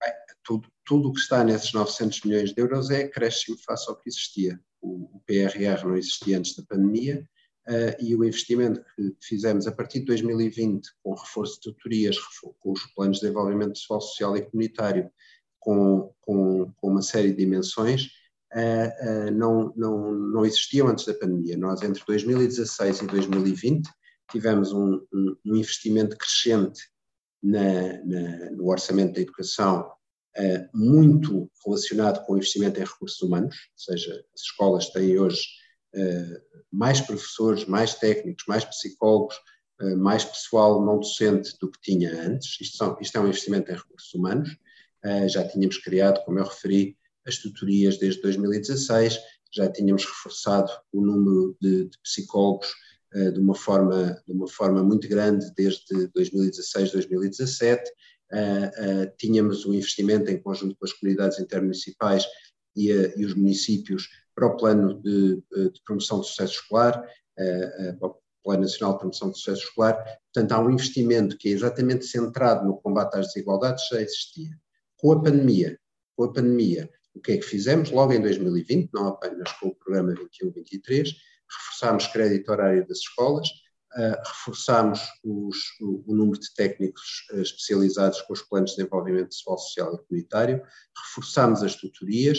Bem, tudo, tudo o que está nesses 900 milhões de euros é acréscimo face ao que existia. O, o PRR não existia antes da pandemia uh, e o investimento que fizemos a partir de 2020 com reforço de tutorias, com os planos de desenvolvimento pessoal, social e comunitário, com, com, com uma série de dimensões, uh, uh, não, não, não existiam antes da pandemia. Nós, entre 2016 e 2020, tivemos um, um, um investimento crescente na, na, no orçamento da educação uh, muito relacionado com o investimento em recursos humanos, ou seja, as escolas têm hoje uh, mais professores, mais técnicos, mais psicólogos, uh, mais pessoal não docente do que tinha antes. Isto, são, isto é um investimento em recursos humanos. já tínhamos criado, como eu referi, as tutorias desde 2016, já tínhamos reforçado o número de, de psicólogos uh, de, uma forma, de uma forma muito grande desde 2016, 2017. Uh, uh, tínhamos um investimento em conjunto com as comunidades intermunicipais e, e os municípios para o plano de, de promoção do sucesso escolar, para o Plano Nacional de Promoção do Sucesso Escolar. Portanto, há um investimento que é exatamente centrado no combate às desigualdades, já existia. Com a pandemia, com a pandemia, o que é que fizemos? Logo em 2020, não apenas com o programa 21-23, reforçámos crédito horário das escolas, uh, reforçámos os, o, o, número de técnicos uh, especializados com os planos de desenvolvimento pessoal, social e comunitário, reforçámos as tutorias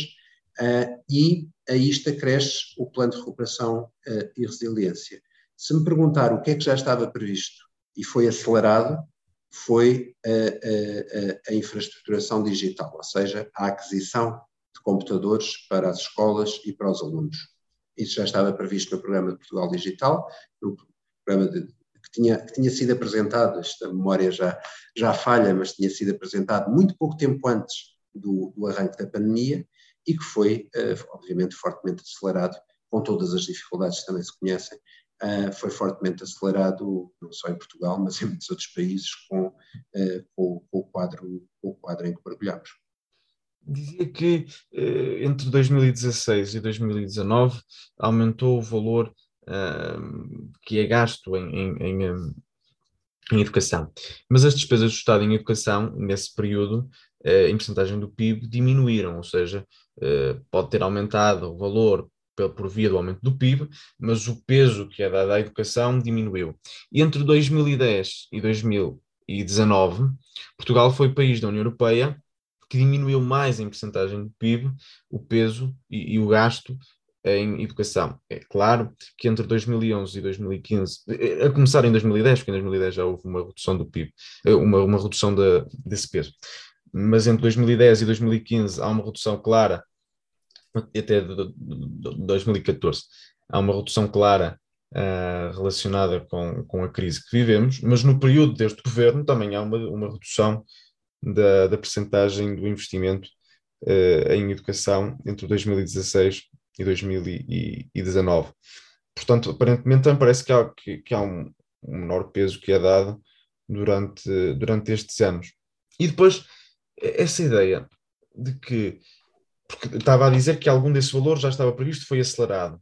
uh, e a isto acresce o plano de recuperação e resiliência. Se me perguntar o que é que já estava previsto e foi acelerado, foi a, a, a, infraestruturação digital, ou seja, a aquisição de computadores para as escolas e para os alunos. Isso já estava previsto no programa de Portugal Digital, no programa de, que, tinha, que tinha sido apresentado, esta memória já, já falha, mas tinha sido apresentado muito pouco tempo antes do, do arranque da pandemia e que foi, uh, obviamente, fortemente acelerado, com todas as dificuldades que também se conhecem, uh, foi fortemente acelerado, não só em Portugal, mas em muitos outros países, com, uh, com, com o, quadro, com o quadro em que mergulhamos dizia que eh, entre 2016 e 2019 aumentou o valor uh, que é gasto em, em, em, em, educação. Mas as despesas do Estado em educação, nesse período, uh, em porcentagem do PIB, diminuíram, ou seja, uh, pode ter aumentado o valor por via do aumento do PIB, mas o peso que é dado à educação diminuiu. Entre 2010 e 2019, Portugal foi país da União Europeia que diminuiu mais em percentagem do PIB o peso e, e o gasto em educação. É claro que entre 2011 e 2015, eh, a começar em 2010, porque em 2010 já houve uma redução do PIB, eh, uma, uma redução de, desse peso, mas entre 2010 e 2015 há uma redução clara, até de, de, de 2014, há uma redução clara uh, relacionada com, com a crise que vivemos, mas no período deste governo também há uma, uma redução da, da percentagem do investimento uh, em educação entre 2016 e 2019. Portanto, aparentemente também parece que há, que, que há um, um, menor peso que é dado durante, durante estes anos. E depois, essa ideia de que, porque estava a dizer que algum desse valor já estava previsto, foi acelerado,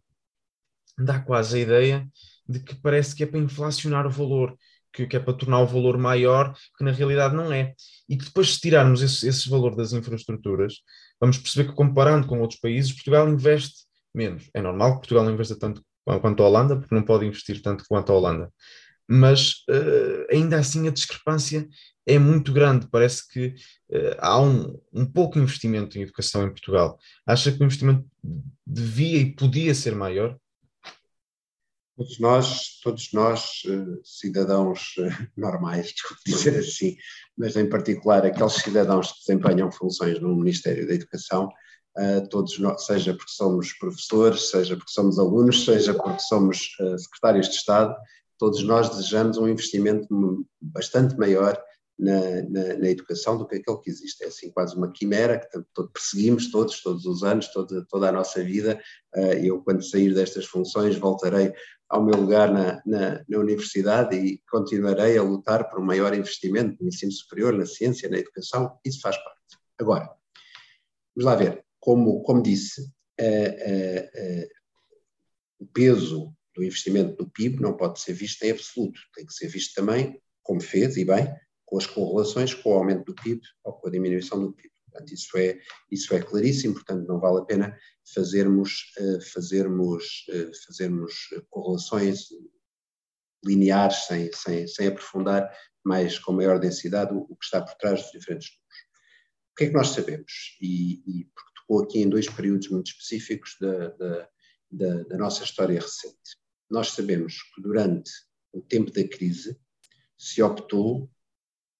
dá quase a ideia de que parece que é para inflacionar o valor que, que, é para tornar o valor maior, que na realidade não é. E que depois, se tirarmos esse, esse valor das infraestruturas, vamos perceber que, comparando com outros países, Portugal investe menos. É normal que Portugal investa tanto quanto a Holanda, porque não pode investir tanto quanto a Holanda. Mas uh, ainda assim a discrepância é muito grande. Parece que uh, há um, um pouco investimento em educação em Portugal. Acha que o investimento devia e podia ser maior? Todos nós, todos nós, eh, cidadãos eh, normais, <laughs> desculpe dizer assim, mas em particular aqueles cidadãos que desempenham funções no Ministério da Educação, eh, todos nós, seja porque somos professores, seja porque somos alunos, seja porque somos secretários de Estado, todos nós desejamos um investimento bastante maior na, na, na, educação do que aquele que existe. É assim quase uma quimera que perseguimos todos, todos os anos, toda, toda a nossa vida. Eu, quando sair destas funções, voltarei ao meu lugar na, na, na, universidade e continuarei a lutar por um maior investimento no ensino superior, na ciência, na educação. Isso faz parte. Agora, vamos lá ver. Como, como disse, uh, uh, o peso do investimento do PIB não pode ser visto em absoluto, tem que ser visto também, como fez, e bem, com as correlações com o aumento do PIB ou com a diminuição do PIB. Portanto, isso é, isso é claríssimo, portanto, não vale a pena fazermos, uh, fazermos, uh, fazermos correlações lineares sem, sem, sem aprofundar mais com maior densidade o, o, que está por trás dos diferentes números. O que é que nós sabemos? E, e porque tocou aqui em dois períodos muito específicos da, da, da, da nossa história recente. Nós sabemos que durante o tempo da crise se optou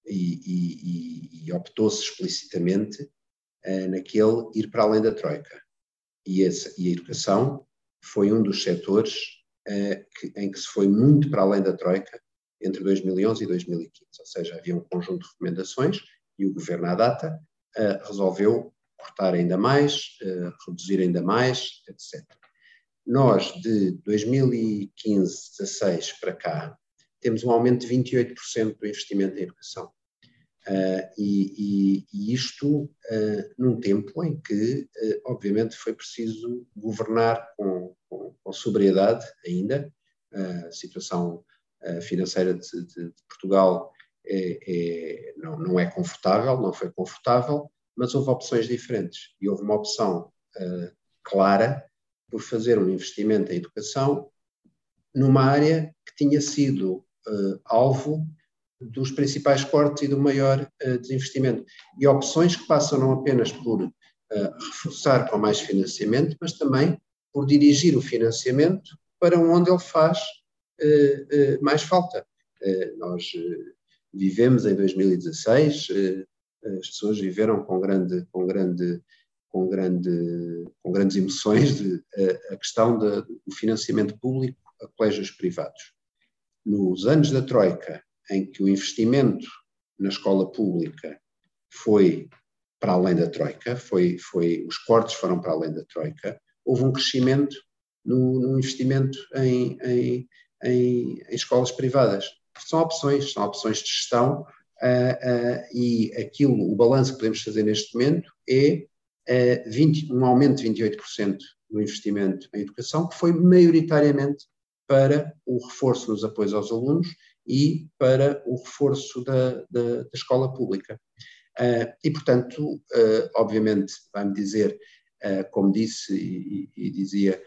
e, e, e optou-se explicitamente uh, naquele ir para além da Troika. E, e a educação foi um dos setores uh, que, em que se foi muito para além da Troika entre 2011 e 2015. Ou seja, havia um conjunto de recomendações e o governo à data uh, resolveu cortar ainda mais, reduzir ainda mais, etc. Nós, de 2015, 16 para cá, temos um aumento de 28% do investimento em educação. Uh, e, e, e, isto uh, num tempo em que, uh, obviamente, foi preciso governar com, com, com sobriedade ainda. a situação financeira de, de, de Portugal é, é, não, não, é confortável, não foi confortável, mas houve opções diferentes. E houve uma opção clara por fazer um investimento em educação numa área que tinha sido alvo dos principais cortes e do maior uh, desinvestimento. E opções que passam não apenas por uh, reforçar com mais financiamento, mas também por dirigir o financiamento para onde ele faz uh, mais falta. nós vivemos em 2016, as pessoas viveram com grande, com grande, com grande, com grandes emoções de, a questão de, do financiamento público a colégios privados. Nos anos da Troika, em que o investimento na escola pública foi para além da Troika, foi, foi, os cortes foram para além da Troika, houve um crescimento no, no investimento em, em, em, em, escolas privadas. São opções, são opções de gestão uh, uh, e aquilo, o balanço que podemos fazer neste momento é uh, 20, um aumento de 28% do investimento em educação, que foi maioritariamente para o reforço nos apoios aos alunos e para o reforço da, da, da escola pública. Uh, e, portanto, uh, obviamente, vai-me dizer, uh, como disse e, e dizia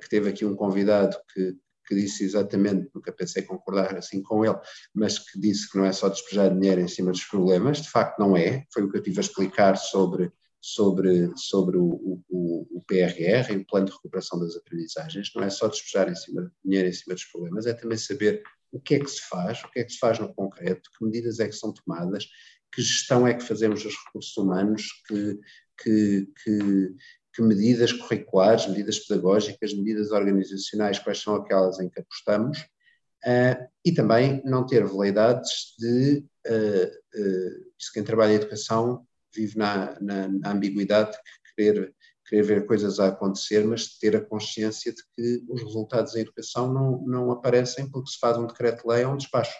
que teve aqui um convidado que, que disse exatamente, nunca pensei concordar assim com ele, mas que disse que não é só despejar dinheiro em cima dos problemas, de facto não é, foi o que eu tive a explicar sobre, sobre, sobre o, o, o PRR, o Plano de Recuperação das Aprendizagens, não é só despejar em cima, dinheiro em cima dos problemas, é também saber o que é que se faz, o que é que se faz no concreto, que medidas é que são tomadas, que gestão é que fazemos dos recursos humanos, que, que, que, que medidas curriculares, medidas pedagógicas, medidas organizacionais, quais são aquelas em que apostamos, uh, e também não ter veleidades de, uh, uh, isso quem trabalha em educação vive na, na, na ambiguidade de querer querer ver coisas a acontecer, mas ter a consciência de que os resultados da educação não, não aparecem porque se faz um decreto-lei ou um despacho.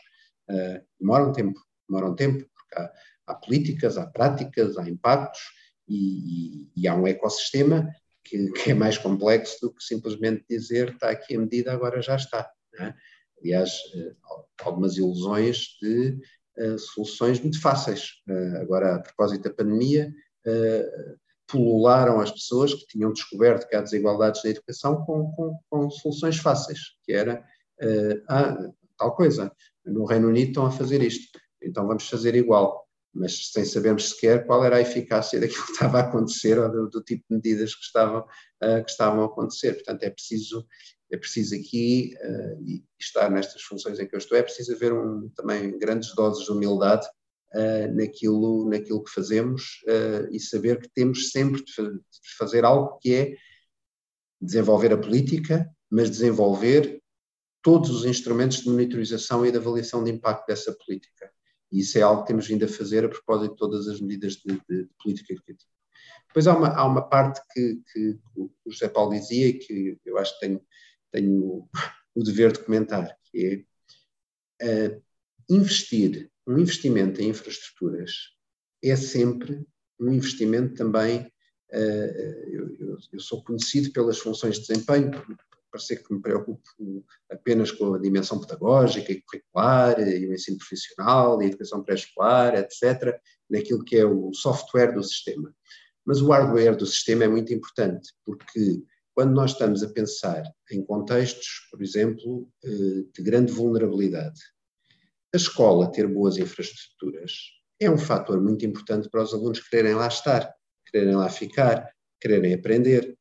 Uh, demora um tempo, demora um tempo, porque há, há políticas, há práticas, há impactos e, e, e há um ecossistema que, que, é mais complexo do que simplesmente dizer está aqui a medida, agora já está. É? Aliás, uh, algumas ilusões de uh, soluções muito fáceis. agora, a propósito da pandemia, pulularam as pessoas que tinham descoberto que há desigualdades na educação com, com, com soluções fáceis, que era uh, ah, tal coisa. No Reino Unido estão a fazer isto, então vamos fazer igual, mas sem sabermos sequer qual era a eficácia <laughs> daquilo que estava a acontecer ou do, do tipo de medidas que estavam, uh, que estavam a acontecer. Portanto, é preciso, é preciso aqui, uh, e estar nestas funções em que eu estou, é preciso haver um, também grandes doses de humildade uh, naquilo, naquilo que fazemos uh, e saber que temos sempre de, de fazer algo que é desenvolver a política, mas desenvolver todos os instrumentos de monitorização e de avaliação de impacto dessa política. E isso é algo que temos vindo a fazer a propósito de todas as medidas de, de, de política educativa. Depois há uma, há uma parte que, que, o José Paulo dizia e que eu acho que tenho, tenho o dever de comentar, que é uh, investir, um investimento em infraestruturas é sempre um investimento também, uh, eu, eu, sou conhecido pelas funções de desempenho, por parecer que me preocupo apenas com a dimensão pedagógica e curricular, e o ensino profissional, e a educação pré-escolar, etc., naquilo que é o software do sistema. Mas o hardware do sistema é muito importante, porque quando nós estamos a pensar em contextos, por exemplo, eh, de grande vulnerabilidade, a escola ter boas infraestruturas é um fator muito importante para os alunos quererem lá estar, quererem lá ficar, quererem aprender.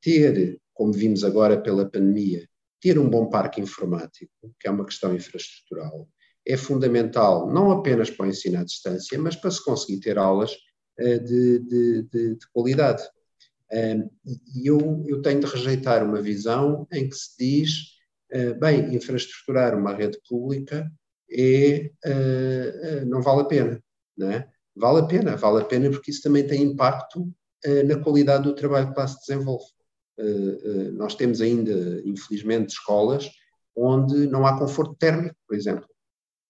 ter, como vimos agora pela pandemia, ter um bom parque informático, que é uma questão infraestrutural, é fundamental não apenas para o ensino à distância, mas para se conseguir ter aulas eh, de, de, de, de qualidade. E eu, eu tenho de rejeitar uma visão em que se diz, bem, infraestruturar uma rede pública é, eh, não vale a pena, não é? Vale a pena, vale a pena porque isso também tem impacto na qualidade do trabalho que lá se desenvolve. Nós temos ainda, infelizmente, escolas onde não há conforto térmico, por exemplo.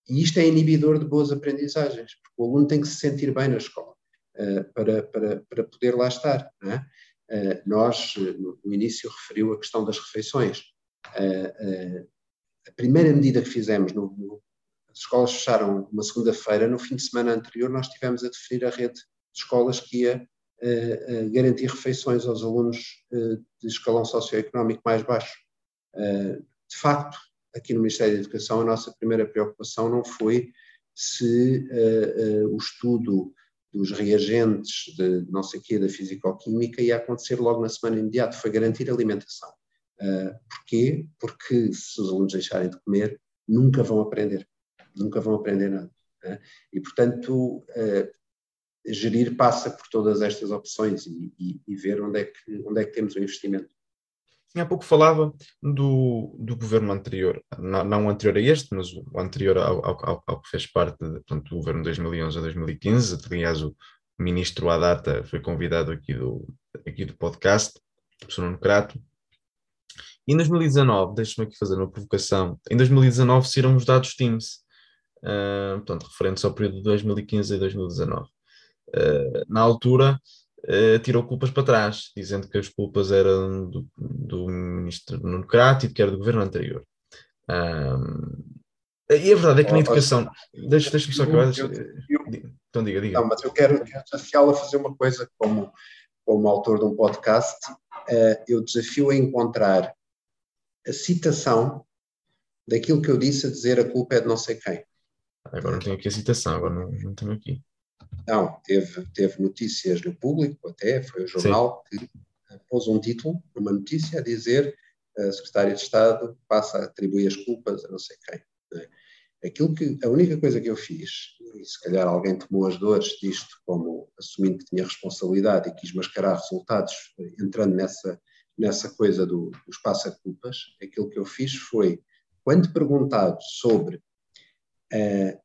E isto é inibidor de boas aprendizagens, porque o aluno tem que se sentir bem na escola. Eh, para, para, para poder lá estar. É? Eh, nós, no início, referiu a questão das refeições. Eh, a primeira medida que fizemos, no, no, as escolas fecharam uma segunda-feira, no fim de semana anterior nós tivemos a definir a rede de escolas que ia garantir refeições aos alunos de escalão socioeconómico mais baixo. de facto, aqui no Ministério da Educação, a nossa primeira preocupação não foi se o estudo dos reagentes de não sei quê, da fisicoquímica, ia acontecer logo na semana imediata, foi garantir alimentação. Uh, porquê? Porque se os alunos deixarem de comer, nunca vão aprender, nunca vão aprender nada. Uh, e, portanto, uh, gerir passa por todas estas opções e, e, e, ver onde é, que, onde é que temos o investimento. Sim, há pouco falava do, do governo anterior, não, não anterior a este, mas o anterior ao, ao, ao que fez parte portanto, do governo de 2011 a 2015. Aliás, o ministro à data foi convidado aqui do, aqui do podcast, o professor Nuno Crato. Em 2019, deixe-me aqui fazer uma provocação, em 2019 saíram os dados Teams, uh, portanto, referentes ao período de 2015 e 2019. Uh, na altura, uh, tirou culpas para trás, dizendo que as culpas eram do, do ministro Nuno Crato e que era do governo anterior. Um, e a verdade é que na educação. Deixa-me deixa só acabar. Então diga, diga. Não, mas eu quero, quero desafiá-lo a fazer uma coisa como, como autor de um podcast. Uh, eu desafio a encontrar a citação daquilo que eu disse a dizer a culpa é de não sei quem. Agora não tenho aqui a citação, agora não, não tenho aqui. Não, teve, teve notícias no público, até foi o jornal Sim. que pôs um título, uma notícia, a dizer a secretária de Estado passa a atribuir as culpas a não sei quem. Né? Aquilo que, a única coisa que eu fiz, e se calhar alguém tomou as dores disto como assumindo que tinha responsabilidade e quis mascarar resultados, entrando nessa, nessa coisa do, dos passa-culpas, aquilo que eu fiz foi, quando perguntado sobre uh,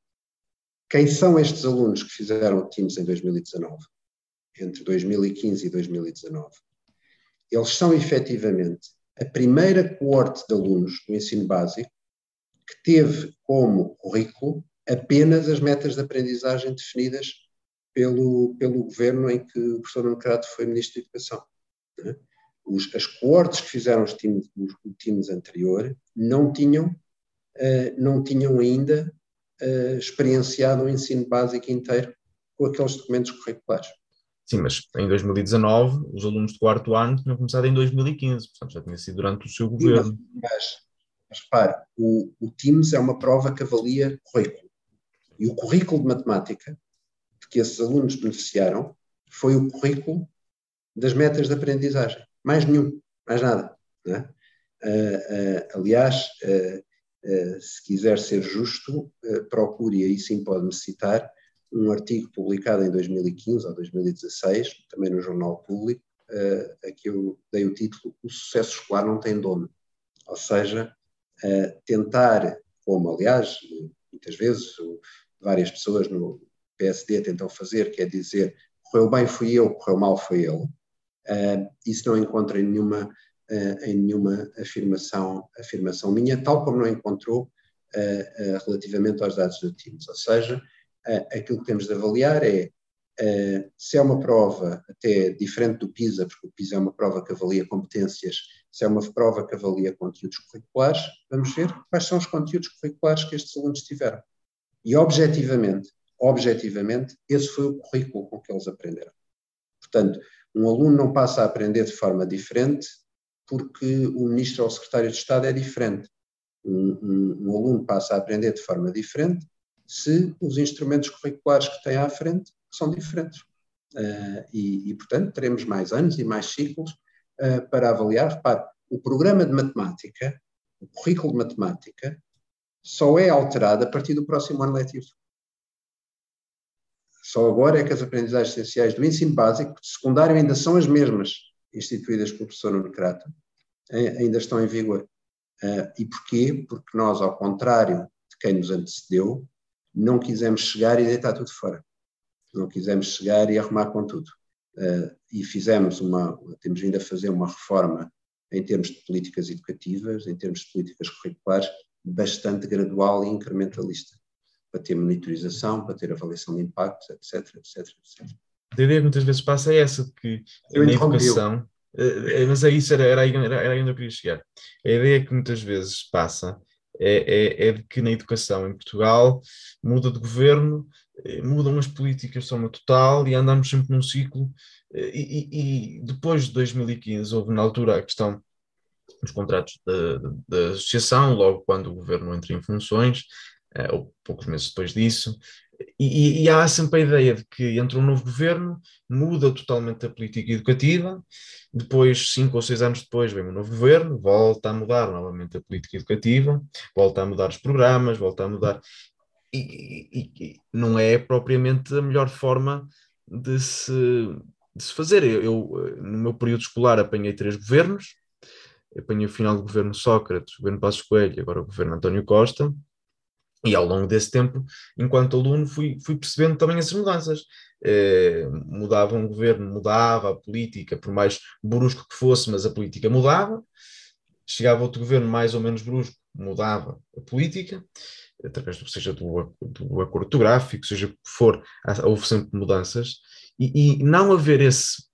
quem são estes alunos que fizeram o Teams em 2019, entre 2015 e 2019? Eles são efetivamente a primeira coorte de alunos do ensino básico que teve como currículo apenas as metas de aprendizagem definidas pelo, pelo governo em que o professor Democrato foi Ministro da Educação. Né? Os, as coortes que fizeram os times, o Teams anterior não tinham, uh, não tinham ainda uh, experienciado o ensino básico inteiro com aqueles documentos curriculares. Sim, mas em 2019 os alunos do quarto ano tinham começado em 2015, portanto já tinha sido durante o seu governo. Mas, mas repare, o, o TIMS é uma prova que avalia currículo. E o currículo de matemática de que esses alunos beneficiaram foi o currículo das metas de aprendizagem. Mais nenhum, mais nada. É? aliás, se quiser ser justo, procure, aí sim pode-me citar, um artigo publicado em 2015 ou 2016, também no Jornal Público, a que eu dei o título O Sucesso Escolar Não Tem Dono. Ou seja, tentar, como aliás, muitas vezes várias pessoas no PSD tentam fazer, que é dizer correu bem fui eu, correu mal foi ele. Uh, isso não encontra em nenhuma, uh, em nenhuma afirmação, afirmação minha, tal como não encontrou uh, relativamente aos dados do TIMS. Ou seja, aquilo que temos de avaliar é se é uma prova até diferente do PISA, porque o PISA é uma prova que avalia competências, se é uma prova que avalia conteúdos curriculares, vamos ver quais são os conteúdos curriculares que estes alunos tiveram. E objetivamente, objetivamente, esse foi o currículo com que eles aprenderam. Portanto, um aluno não passa a aprender de forma diferente porque o ministro ou o secretário de Estado é diferente. Um, um, um aluno passa a aprender de forma diferente se os instrumentos curriculares que tem à frente são diferentes. Uh, e, e, portanto, teremos mais anos e mais ciclos uh, para avaliar. Repare, o programa de matemática, o currículo de matemática, só é alterado a partir do próximo ano letivo. Só agora é que as aprendizagens essenciais do ensino básico, de secundário, ainda são as mesmas instituídas pelo professor Nuno Crato, ainda estão em vigor. Uh, e porquê? Porque nós, ao contrário de quem nos antecedeu, não quisemos chegar e deitar tudo fora. Não quisemos chegar e arrumar com tudo. Uh, e fizemos uma, temos vindo a fazer uma reforma em termos de políticas educativas, em termos de políticas curriculares, bastante gradual e incrementalista para ter monitorização, para ter avaliação de impactos, etc, etc, etc. A ideia que muitas vezes passa é essa, de que Eu na educação, eh, eh, mas é isso, era, era, era, onde eu queria chegar. A ideia que muitas vezes passa é, é, é, de que na educação em Portugal muda de governo, eh, mudam as políticas de forma total e andamos sempre num ciclo. E, e, e depois de 2015 houve na altura a questão dos contratos da associação, logo quando o governo entra em funções, ou poucos meses depois disso, e, e, há sempre a ideia de que entra um novo governo, muda totalmente a política educativa, depois, cinco ou seis anos depois, vem um novo governo, volta a mudar novamente a política educativa, volta a mudar os programas, volta a mudar. E, e, e não é propriamente a melhor forma de se, de se fazer. Eu, eu, no meu período escolar, apanhei três governos, apanhei o final do governo Sócrates, o governo Passos Coelho, agora o governo António Costa, e ao longo desse tempo, enquanto aluno, fui, fui percebendo também essas mudanças. Eh, mudava um governo, mudava a política, por mais brusco que fosse, mas a política mudava. Chegava outro governo mais ou menos brusco, mudava a política, através do, seja do, do acordo ortográfico, seja o que for, houve sempre mudanças. E, e não haver esse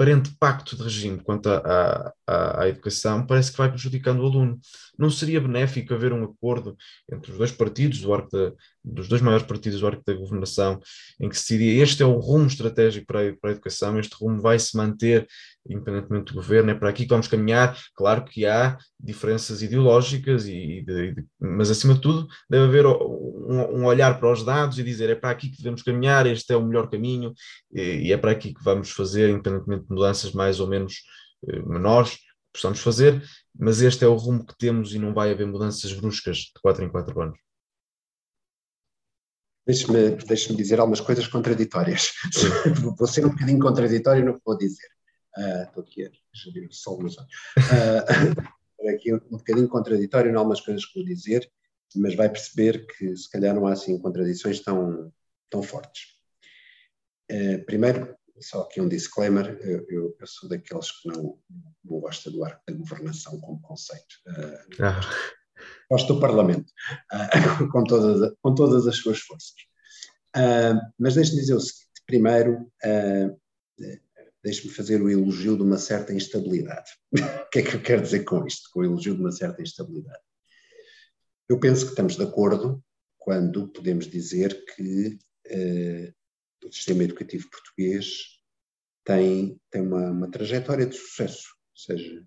aparente pacto de regime quanto à, à, educação parece que vai prejudicando o aluno. Não seria benéfico haver um acordo entre os dois partidos do arco da, dos dois maiores partidos do arco da governação, em que se diria este é o rumo estratégico para a, para a educação, este rumo vai se manter independentemente do governo, é para aqui que vamos caminhar. Claro que há diferenças ideológicas, e, de, de, mas acima de tudo deve haver um, um, olhar para os dados e dizer é para aqui que devemos caminhar, este é o melhor caminho e, e é para aqui que vamos fazer, independentemente de mudanças mais ou menos eh, menores que possamos fazer, mas este é o rumo que temos e não vai haver mudanças bruscas de 4 em 4 anos. Deixe-me deixe dizer algumas coisas contraditórias. <laughs> vou ser um bocadinho contraditório no que vou dizer. Uh, estou aqui a gerir o sol nos olhos. Uh, <laughs> aqui um, bocadinho contraditório em algumas coisas que vou dizer, mas vai perceber que se calhar não há assim contradições tão, tão fortes. Uh, primeiro, só aqui um disclaimer, eu, eu, eu, sou daqueles que não, não gosta do arco da governação como conceito. Uh, ah. Gosto do Parlamento, uh, <laughs> com, todas, com todas as suas forças. Uh, mas deixe-me dizer o seguinte: primeiro, deixe-me fazer o elogio de uma certa instabilidade. <laughs> o que é que eu quero dizer com isto, com o elogio de uma certa instabilidade? Eu penso que estamos de acordo quando podemos dizer que o sistema educativo português tem, tem uma, uma trajetória de sucesso, ou seja,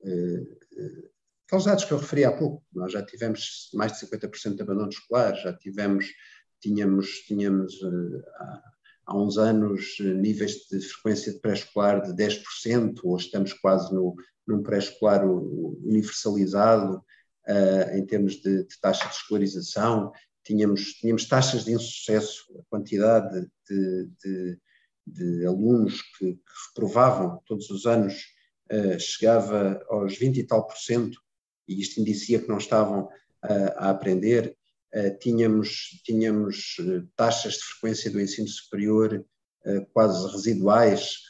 uh, aqueles dados que eu referi há pouco, nós já tivemos mais de 50% de abandono escolar, já tivemos, tínhamos, tínhamos uh, há, há, uns anos níveis de frequência de pré-escolar de 10%, hoje estamos quase no, num pré-escolar universalizado, uh, em termos de, de, taxa de escolarização, tínhamos, tínhamos taxas de insucesso, a quantidade de, de, de alunos que, que, reprovavam todos os anos uh, chegava aos 20 e tal por cento, e isto indicia que não estavam uh, a aprender. tínhamos, tínhamos taxas de frequência do ensino superior quase residuais,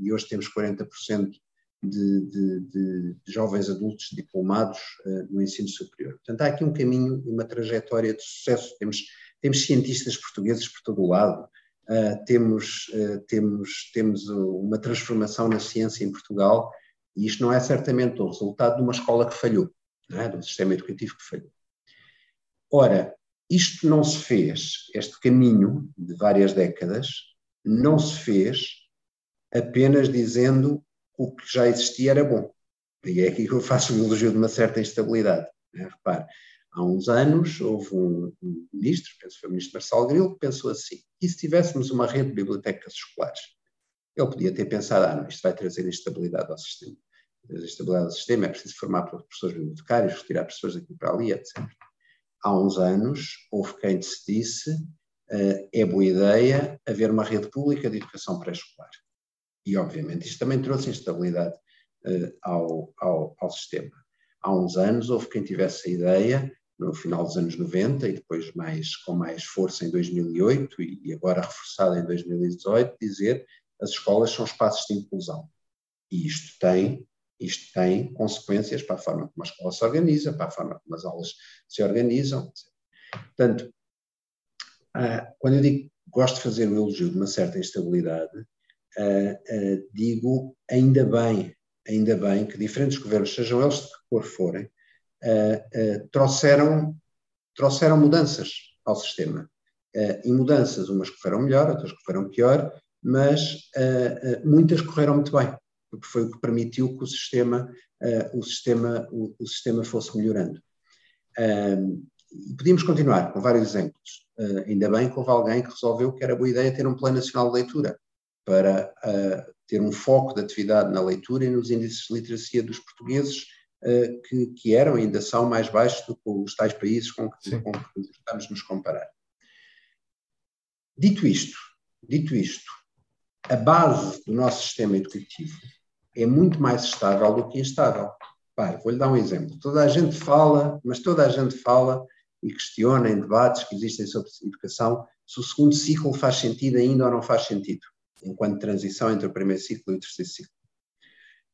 e hoje temos 40% de, de, de, jovens adultos diplomados uh, no ensino superior. Portanto, há aqui um caminho e uma trajetória de sucesso. Temos, temos cientistas portugueses por todo o lado, uh, temos, uh, temos, temos uma transformação na ciência em Portugal, e isto não é certamente o resultado de uma escola que falhou, é? um sistema educativo que falhou. Ora, isto não se fez, este caminho de várias décadas, não se fez apenas dizendo o que já existia era bom. E é aqui que eu faço o elogio de uma certa instabilidade. Né? Repare, há uns anos houve um, ministro, penso que foi o ministro Marcelo Grilo, que pensou assim, e se tivéssemos uma rede de bibliotecas escolares? Ele podia ter pensado, ah, não, isto vai trazer instabilidade ao sistema. Trazer instabilidade ao sistema, é preciso formar professores bibliotecários, retirar pessoas daqui para ali, etc. Há uns anos houve quem se disse, uh, é boa ideia haver uma rede pública de educação pré-escolar. E, obviamente, isto também trouxe instabilidade uh, ao, ao, ao sistema. Há uns anos houve quem tivesse a ideia, no final dos anos 90 e depois mais, com mais força em 2008 e, e agora reforçada em 2018, dizer as escolas são espaços de inclusão. E isto tem, isto tem consequências para a forma como a escola se organiza, para a forma como as aulas se organizam. Portanto, ah, quando eu digo que gosto de fazer o elogio de uma certa instabilidade, uh, uh, digo ainda bem, ainda bem que diferentes governos, sejam eles de que cor forem, trouxeram, trouxeram mudanças ao sistema. e mudanças, umas correram melhor, outras correram pior, mas muitas correram muito bem, porque foi o que permitiu que o sistema, o sistema, o, o, sistema fosse melhorando. podíamos continuar com vários exemplos. ainda bem que houve alguém que resolveu que era boa ideia ter um plano nacional de leitura para uh, ter um foco de atividade na leitura e nos índices de literacia dos portugueses, uh, que, que, eram e ainda são mais baixos do que os tais países com que, com que estamos nos comparar. Dito isto, dito isto, a base do nosso sistema educativo é muito mais estável do que instável. vou-lhe dar um exemplo. Toda a gente fala, mas toda a gente fala e questiona em debates que existem sobre educação se o segundo ciclo faz sentido ainda ou não faz sentido enquanto transição entre o primeiro ciclo e o terceiro ciclo.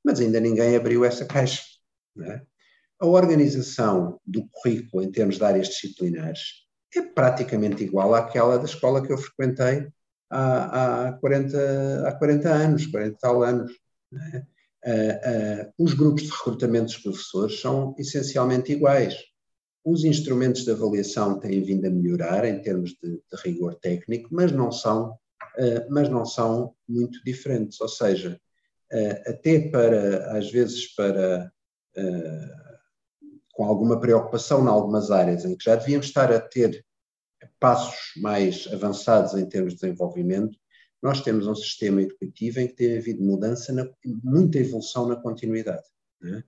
Mas ainda ninguém abriu essa caixa. É? A organização do currículo em termos de áreas disciplinares é praticamente igual àquela da escola que eu frequentei há, há, 40, há 40 anos, 40 tal anos. É? Uh, uh, os grupos de recrutamento dos professores são essencialmente iguais. Os instrumentos de avaliação têm vindo a melhorar em termos de, de rigor técnico, mas não são eh, mas não são muito diferentes. Ou seja, até para, às vezes, para com alguma preocupação em algumas áreas em que já devíamos estar a ter passos mais avançados em termos de desenvolvimento, nós temos um sistema educativo em que tem havido mudança, na, muita evolução na continuidade. Né?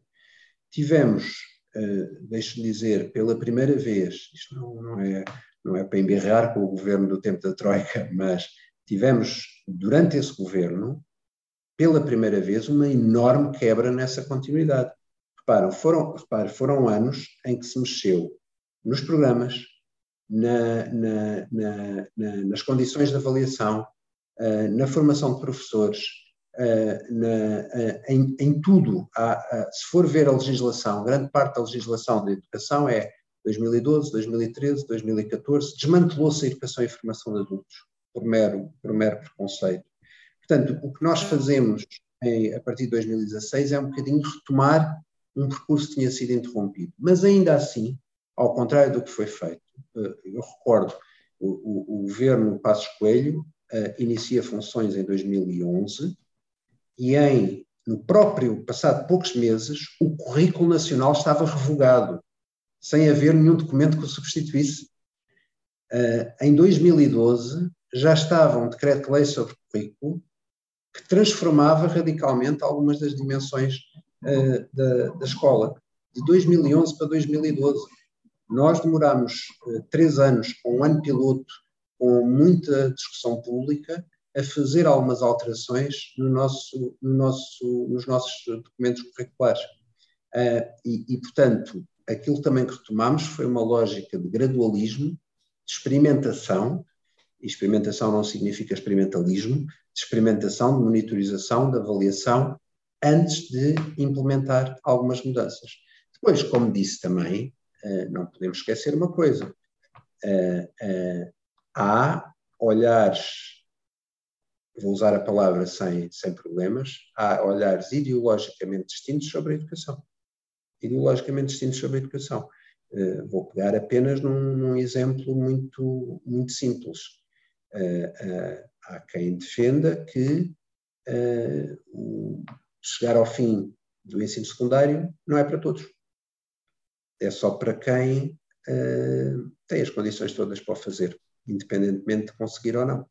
Tivemos, uh, deixe-me dizer, pela primeira vez, isto não, não, é, não é para emberrar com o governo do tempo da Troika, <laughs> mas tivemos, durante esse governo, pela primeira vez, uma enorme quebra nessa continuidade. Reparam, foram, foram anos em que se mexeu nos programas, na, na, na, nas condições de avaliação, na formação de professores, uh, uh, em, em, tudo. Há, se for ver a legislação, grande parte da legislação da educação é 2012, 2013, 2014, desmantelou-se a educação e formação de adultos por mero, por mero preconceito. Portanto, o que nós fazemos em, a partir de 2016 é um bocadinho retomar um percurso que tinha sido interrompido. Mas ainda assim, ao contrário do que foi feito, eh, eu recordo, o, o, o governo Passos Coelho inicia funções em 2011 e em, no próprio, passado poucos meses, o currículo nacional estava revogado, sem haver nenhum documento que o substituísse. Uh, em 2012, já estava um decreto-lei sobre currículo que transformava radicalmente algumas das dimensões uh, da, da escola, de 2011 para 2012. Nós demoramos uh, três anos, um ano piloto, com muita discussão pública, a fazer algumas alterações no nosso, no nosso, nos nossos documentos curriculares. Uh, e, e, portanto, aquilo também que retomamos foi uma lógica de gradualismo, de experimentação, e experimentação não significa experimentalismo, de experimentação, de monitorização, de avaliação, antes de implementar algumas mudanças. Depois, como disse também, uh, não podemos esquecer uma coisa: uh, há olhares vou usar a palavra sem, sem problemas, há olhares ideologicamente distintos sobre a educação. Ideologicamente distintos sobre a educação. Uh, vou pegar apenas num, num, exemplo muito, muito simples. Uh, uh, há quem defenda que chegar ao fim do ensino secundário não é para todos. É só para quem tem as condições todas para o fazer, independentemente de conseguir ou não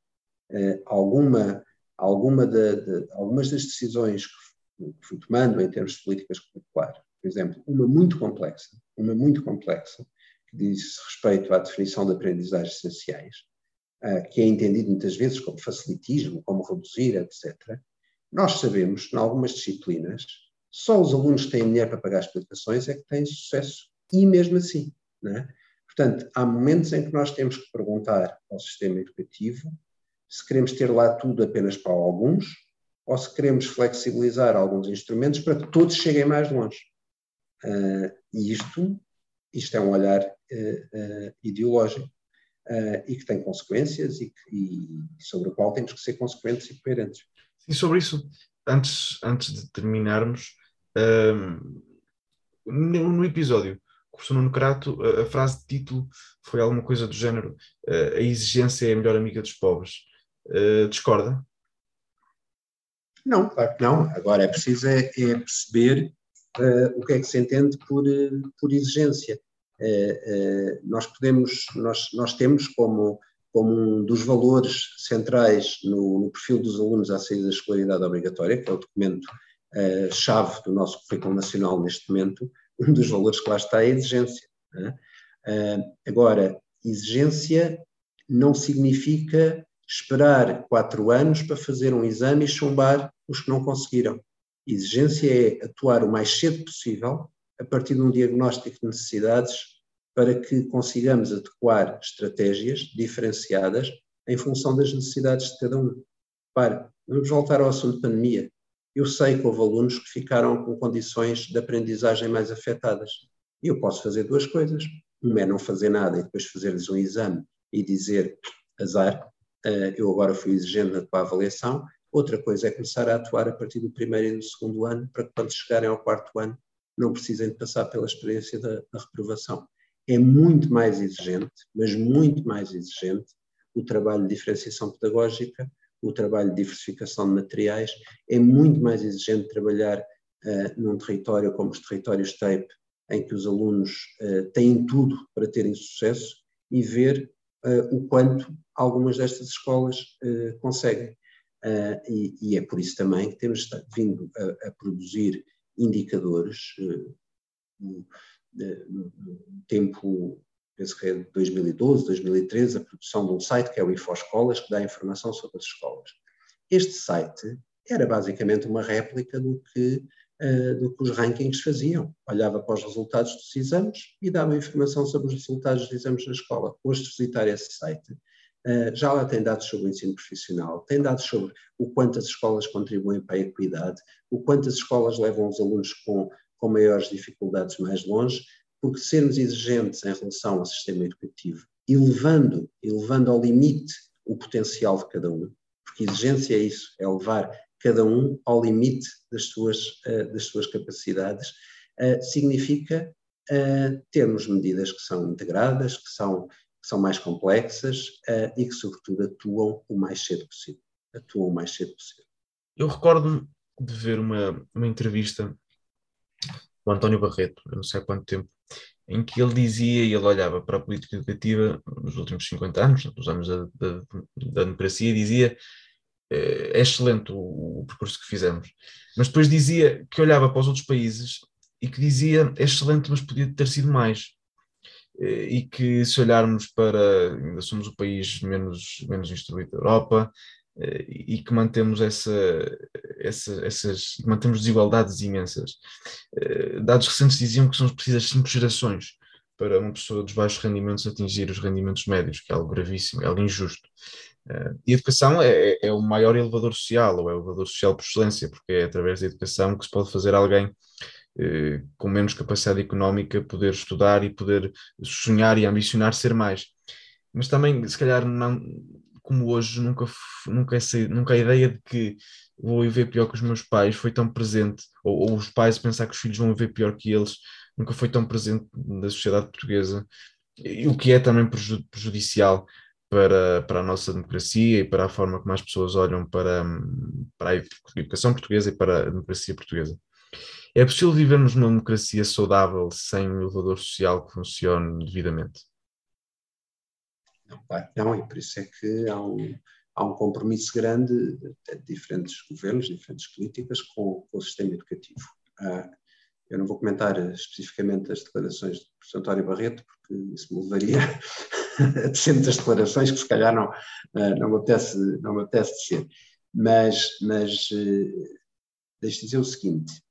eh, alguma, alguma de, de, algumas das decisões que fui tomando em termos de políticas curriculares, por exemplo, uma muito complexa, uma muito complexa, que diz respeito à definição de aprendizagens essenciais, uh, que é entendido muitas vezes como facilitismo, como reduzir, etc. Nós sabemos que, em algumas disciplinas, só os alunos que têm dinheiro para pagar as explicações é que têm sucesso, e mesmo assim. É? Portanto, há momentos em que nós temos que perguntar ao sistema educativo se queremos ter lá tudo apenas para alguns ou se queremos flexibilizar alguns instrumentos para que todos cheguem mais longe. Uh, e isto, isto é um olhar uh, uh, ideológico e que tem consequências e, que, e, sobre o qual temos que ser consequentes e coerentes. E sobre isso, antes, antes de terminarmos, no, no, episódio professor Nuno Crato, a, frase de título foi alguma coisa do género a exigência é a melhor amiga dos pobres. Uh, discorda? Não, claro que não. Agora é preciso é, é perceber uh, o que é que se entende por, uh, por exigência. nós podemos, nós, nós temos como, como um dos valores centrais no, no perfil dos alunos à saída da escolaridade obrigatória, que é o documento chave do nosso currículo nacional neste momento, um dos valores que lá está é a exigência. É? agora, exigência não significa esperar quatro anos para fazer um exame e chumbar os que não conseguiram. Exigência é atuar o mais cedo possível, a partir de um diagnóstico de necessidades, para que consigamos adequar estratégias diferenciadas em função das necessidades de cada um. Para, vamos voltar ao assunto de pandemia. Eu sei que houve alunos que ficaram com condições de aprendizagem mais afetadas. E eu posso fazer duas coisas. Uma é não fazer nada e depois fazer-lhes um exame e dizer azar, eh, eu agora fui exigente na tua avaliação. Outra coisa é começar a atuar a partir do primeiro e do segundo ano, para que quando chegarem ao quarto ano não precisem de passar pela experiência da, da reprovação. É muito mais exigente, mas muito mais exigente, o trabalho de diferenciação pedagógica, o trabalho de diversificação de materiais, é muito mais exigente trabalhar uh, num território como os territórios TAPE, em que os alunos uh, têm tudo para terem sucesso e ver uh, o quanto algumas destas escolas conseguem. E, e, é por isso também que temos vindo a, a produzir indicadores no, no tempo, penso que é de 2012, 2013, a produção de um site que é o InfoEscolas, que dá informação sobre as escolas. Este site era basicamente uma réplica do que uh, do que os rankings faziam. Olhava para os resultados dos exames e dava informação sobre os resultados dos exames na escola. Hoje, visitar esse site, uh, já lá tem dados sobre o ensino profissional, tem dados sobre o quanto as escolas contribuem para a equidade, o quanto as escolas levam os alunos com, com maiores dificuldades mais longe, porque sermos exigentes em relação ao sistema educativo e levando, e levando ao limite o potencial de cada um, porque exigência é isso, é levar cada um ao limite das suas, uh, das suas capacidades, uh, significa uh, termos medidas que são integradas, que são, que são mais complexas e que, sobretudo, atuam o mais cedo possível. Atuam o mais cedo possível. Eu recordo-me de ver uma, uma entrevista António Barreto, não sei há quanto tempo, em que ele dizia e ele olhava para a política educativa nos últimos 50 anos, nos anos da, da, da democracia, e dizia é, é excelente o, o, percurso que fizemos. Mas depois dizia que olhava para os outros países e que dizia é excelente, mas podia ter sido mais. Eh, e que se olharmos para, ainda somos o país menos, menos instruído da Europa, eh, e que mantemos essa, essa, essas mantemos desigualdades imensas. Eh, dados recentes diziam que são precisas cinco gerações para uma pessoa dos baixos rendimentos atingir os rendimentos médios, que é algo gravíssimo, é algo injusto. E a educação é, é, o maior elevador social, ou é o elevador social por excelência, porque é através da educação que se pode fazer alguém eh, com menos capacidade económica poder estudar e poder sonhar e ambicionar ser mais. Mas também, se calhar, não, como hoje, nunca, nunca, essa, nunca a ideia de que vou viver pior que os meus pais foi tão presente, ou, ou os pais pensar que os filhos vão viver pior que eles, nunca foi tão presente na sociedade portuguesa, e o que é também prejudicial para, para a nossa democracia e para a forma como as pessoas olham para, para a educação portuguesa e para a democracia portuguesa. É possível vivermos numa democracia saudável sem um elevador social que funcione devidamente? Claro e por isso é que há um, há um compromisso grande de diferentes governos, diferentes políticas com, com o sistema educativo. Ah, eu não vou comentar especificamente as declarações do professor António Barreto, porque isso me levaria <laughs> a decentes declarações que se calhar não, ah, não, me, apetece, não me apetece dizer. Mas, mas eh, deixe dizer o seguinte: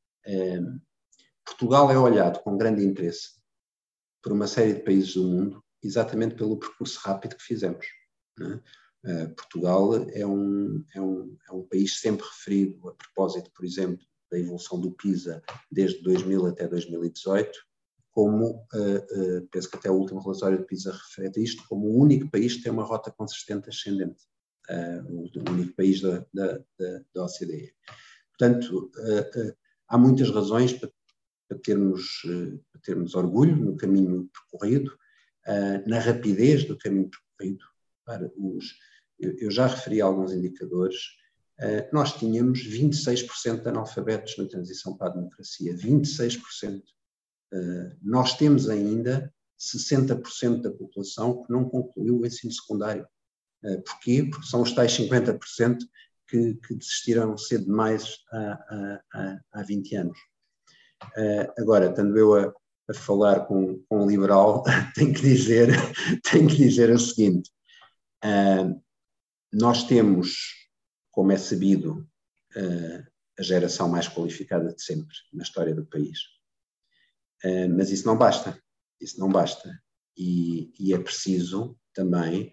Portugal é olhado com grande interesse por uma série de países do mundo, exatamente pelo percurso rápido que fizemos. É? Uh, Portugal é um, é, um, é um país sempre referido, a propósito, por exemplo, da evolução do PISA desde 2000 até 2018, como, uh, uh, penso que até o último relatório do PISA refere a isto, como o único país que tem uma rota consistente ascendente, o único país da, da, da, da OCDE. Portanto, há muitas razões para, para, termos, eh, para termos orgulho no caminho percorrido, eh, na rapidez do caminho percorrido. Para os, eu, já referi alguns indicadores. Eh, nós tínhamos 26% de analfabetos na transição para a democracia, 26%. nós temos ainda 60% da população que não concluiu o ensino secundário. Porquê? Porque são os tais 50% que, que desistiram cedo demais há, há, há 20 anos. Agora, estando eu a, a falar com, com um liberal, <laughs> tenho que dizer, tenho que dizer o seguinte: uh, nós temos, como é sabido, uh, a geração mais qualificada de sempre na história do país. mas isso não basta, isso não basta. E, e é preciso também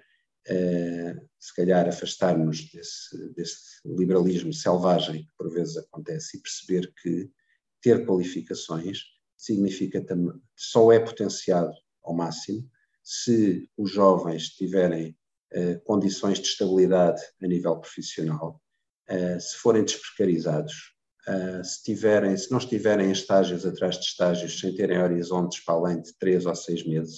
uh, se calhar afastar-nos desse, desse, liberalismo selvagem que por vezes acontece e perceber que ter qualificações significa também, só é potenciado ao máximo se os jovens tiverem uh, condições de estabilidade a nível profissional, uh, se forem desprecarizados, Uh, se, tiverem, se não estiverem em estágios atrás de estágios, sem terem horizontes para além de três ou seis meses,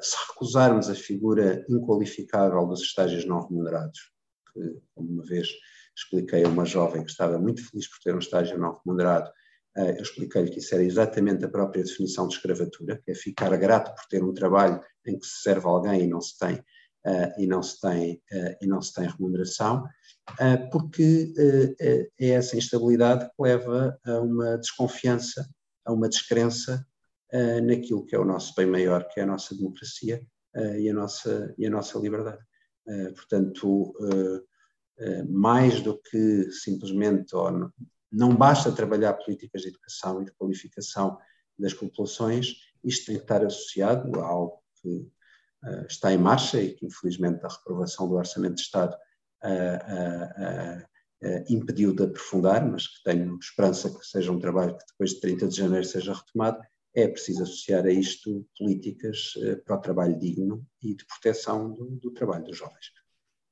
se recusarmos a figura inqualificável dos estágios não remunerados, que, como uma vez expliquei a uma jovem que estava muito feliz por ter um estágio não remunerado, eu expliquei-lhe que isso era exatamente a própria definição de escravatura, que é ficar grato por ter um trabalho em que se serve alguém e não se tem, uh, e não se tem, e não se tem remuneração, porque é essa instabilidade que leva a uma desconfiança, a uma descrença naquilo que é o nosso bem maior, que é a nossa democracia e, a nossa, e a nossa liberdade. Portanto, mais do que simplesmente, ou não, basta trabalhar políticas de educação e de qualificação das populações, isto tem que estar associado a algo que está em marcha e que, infelizmente, a reprovação do Orçamento de Estado impediu de aprofundar, mas que tenho esperança que seja um trabalho que depois de 30 de janeiro seja retomado, é preciso associar a isto políticas uh, para o trabalho digno e de proteção do, do, trabalho dos jovens.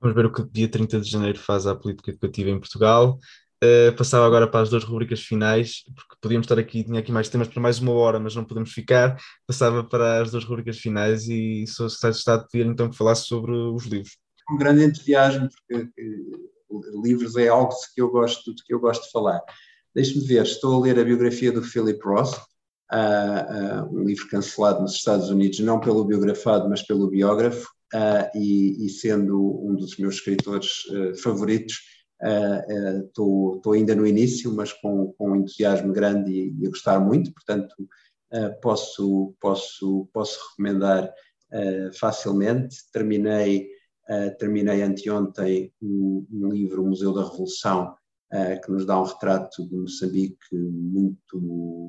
Vamos ver o que o dia 30 de janeiro faz à política educativa em Portugal. Uh, passava agora para as duas rubricas finais, porque podíamos estar aqui, tinha aqui mais temas para mais uma hora, mas não podemos ficar. Passava para as duas rubricas finais e sou secretário de pedir então que falasse sobre os livros. Com grande entusiasmo, porque uh, livros é algo que eu gosto, de que eu gosto de falar. Deixe-me ver, estou a ler a biografia do Philip Roth, uh, um livro cancelado nos Estados Unidos, não pelo biografado, mas pelo biógrafo, e, e, sendo um dos meus escritores favoritos, estou ainda no início, mas com, com um entusiasmo grande e, e a gostar muito, portanto posso, posso, posso recomendar facilmente. Terminei, terminei anteontem um, um livro, o Museu da Revolução, uh, que nos dá um retrato de Moçambique muito,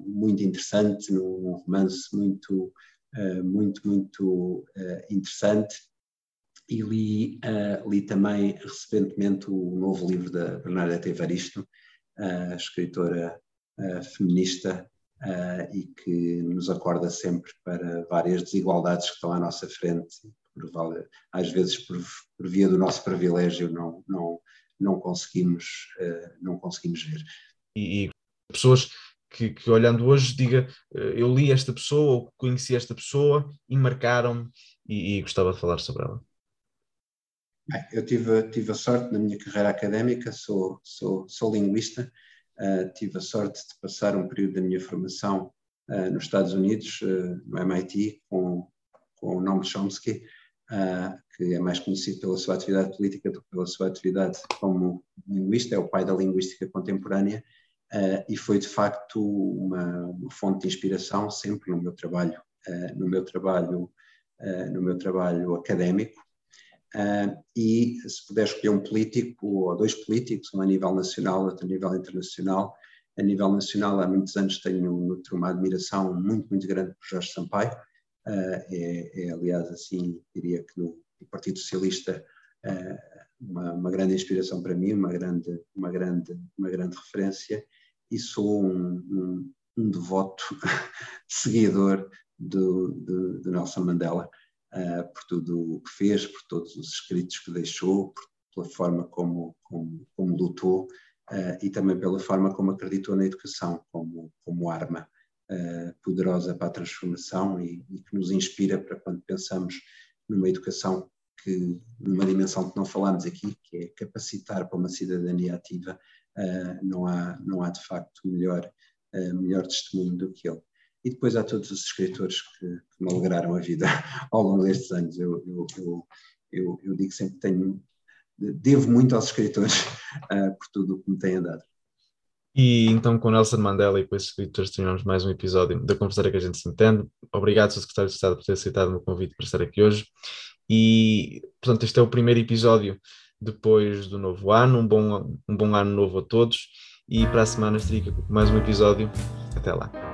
muito interessante, num romance muito, uh, muito, muito uh, interessante. E li, li também recentemente o novo livro da Bernadette Evaristo, a escritora feminista e que nos acorda sempre para várias desigualdades que estão à nossa frente, por, às vezes por, por via do nosso privilégio não, não, não conseguimos, uh, não conseguimos ver. E, e pessoas que, que, olhando hoje diga uh, eu li esta pessoa ou conheci esta pessoa e marcaram-me e, e, gostava de falar sobre ela. Eu tive, tive a sorte na minha carreira académica, sou, sou, sou linguista, uh, tive a sorte de passar um período da minha formação nos Estados Unidos, no MIT, com, com o Noam Chomsky, uh, que é mais conhecido pela sua atividade política do que pela sua atividade como linguista, é o pai da linguística contemporânea uh, e foi de facto uma, uma, fonte de inspiração sempre no meu trabalho, uh, no meu trabalho, no meu trabalho académico. E se puder escolher um político ou dois políticos, um a nível nacional, outro a nível internacional, a nível nacional há muitos anos tenho uma admiração muito, muito grande por Jorge Sampaio, é, é, aliás, assim, diria que no, Partido Socialista uma, uma, grande inspiração para mim, uma grande, uma grande, uma grande referência. E sou um, um, um devoto <laughs> seguidor do, do, do, Nelson Mandela uh, por tudo o que fez, por todos os escritos que deixou, por, pela forma como, como, como lutou uh, e também pela forma como acreditou na educação como, como arma uh, poderosa para a transformação e, e, que nos inspira para quando pensamos numa educação que, numa dimensão que não falamos aqui, que é capacitar para uma cidadania ativa, uh, não, há, não há de facto melhor, uh, melhor testemunho do que ele. E depois há todos os escritores que, que me alegraram a vida <laughs> ao longo destes anos. Eu, eu, eu, eu, digo sempre que tenho, devo muito aos escritores uh, <laughs> por tudo o que me têm dado. E então, com Nelson Mandela e com esses escritores, terminamos mais um episódio da Conversa que a gente se entende. Obrigado, Sr. Secretário de Estado, por ter aceitado o meu convite para estar aqui hoje. E, portanto, este é o primeiro episódio depois do novo ano. Um bom, um bom ano novo a todos. E para a semana estaria mais um episódio. Até lá.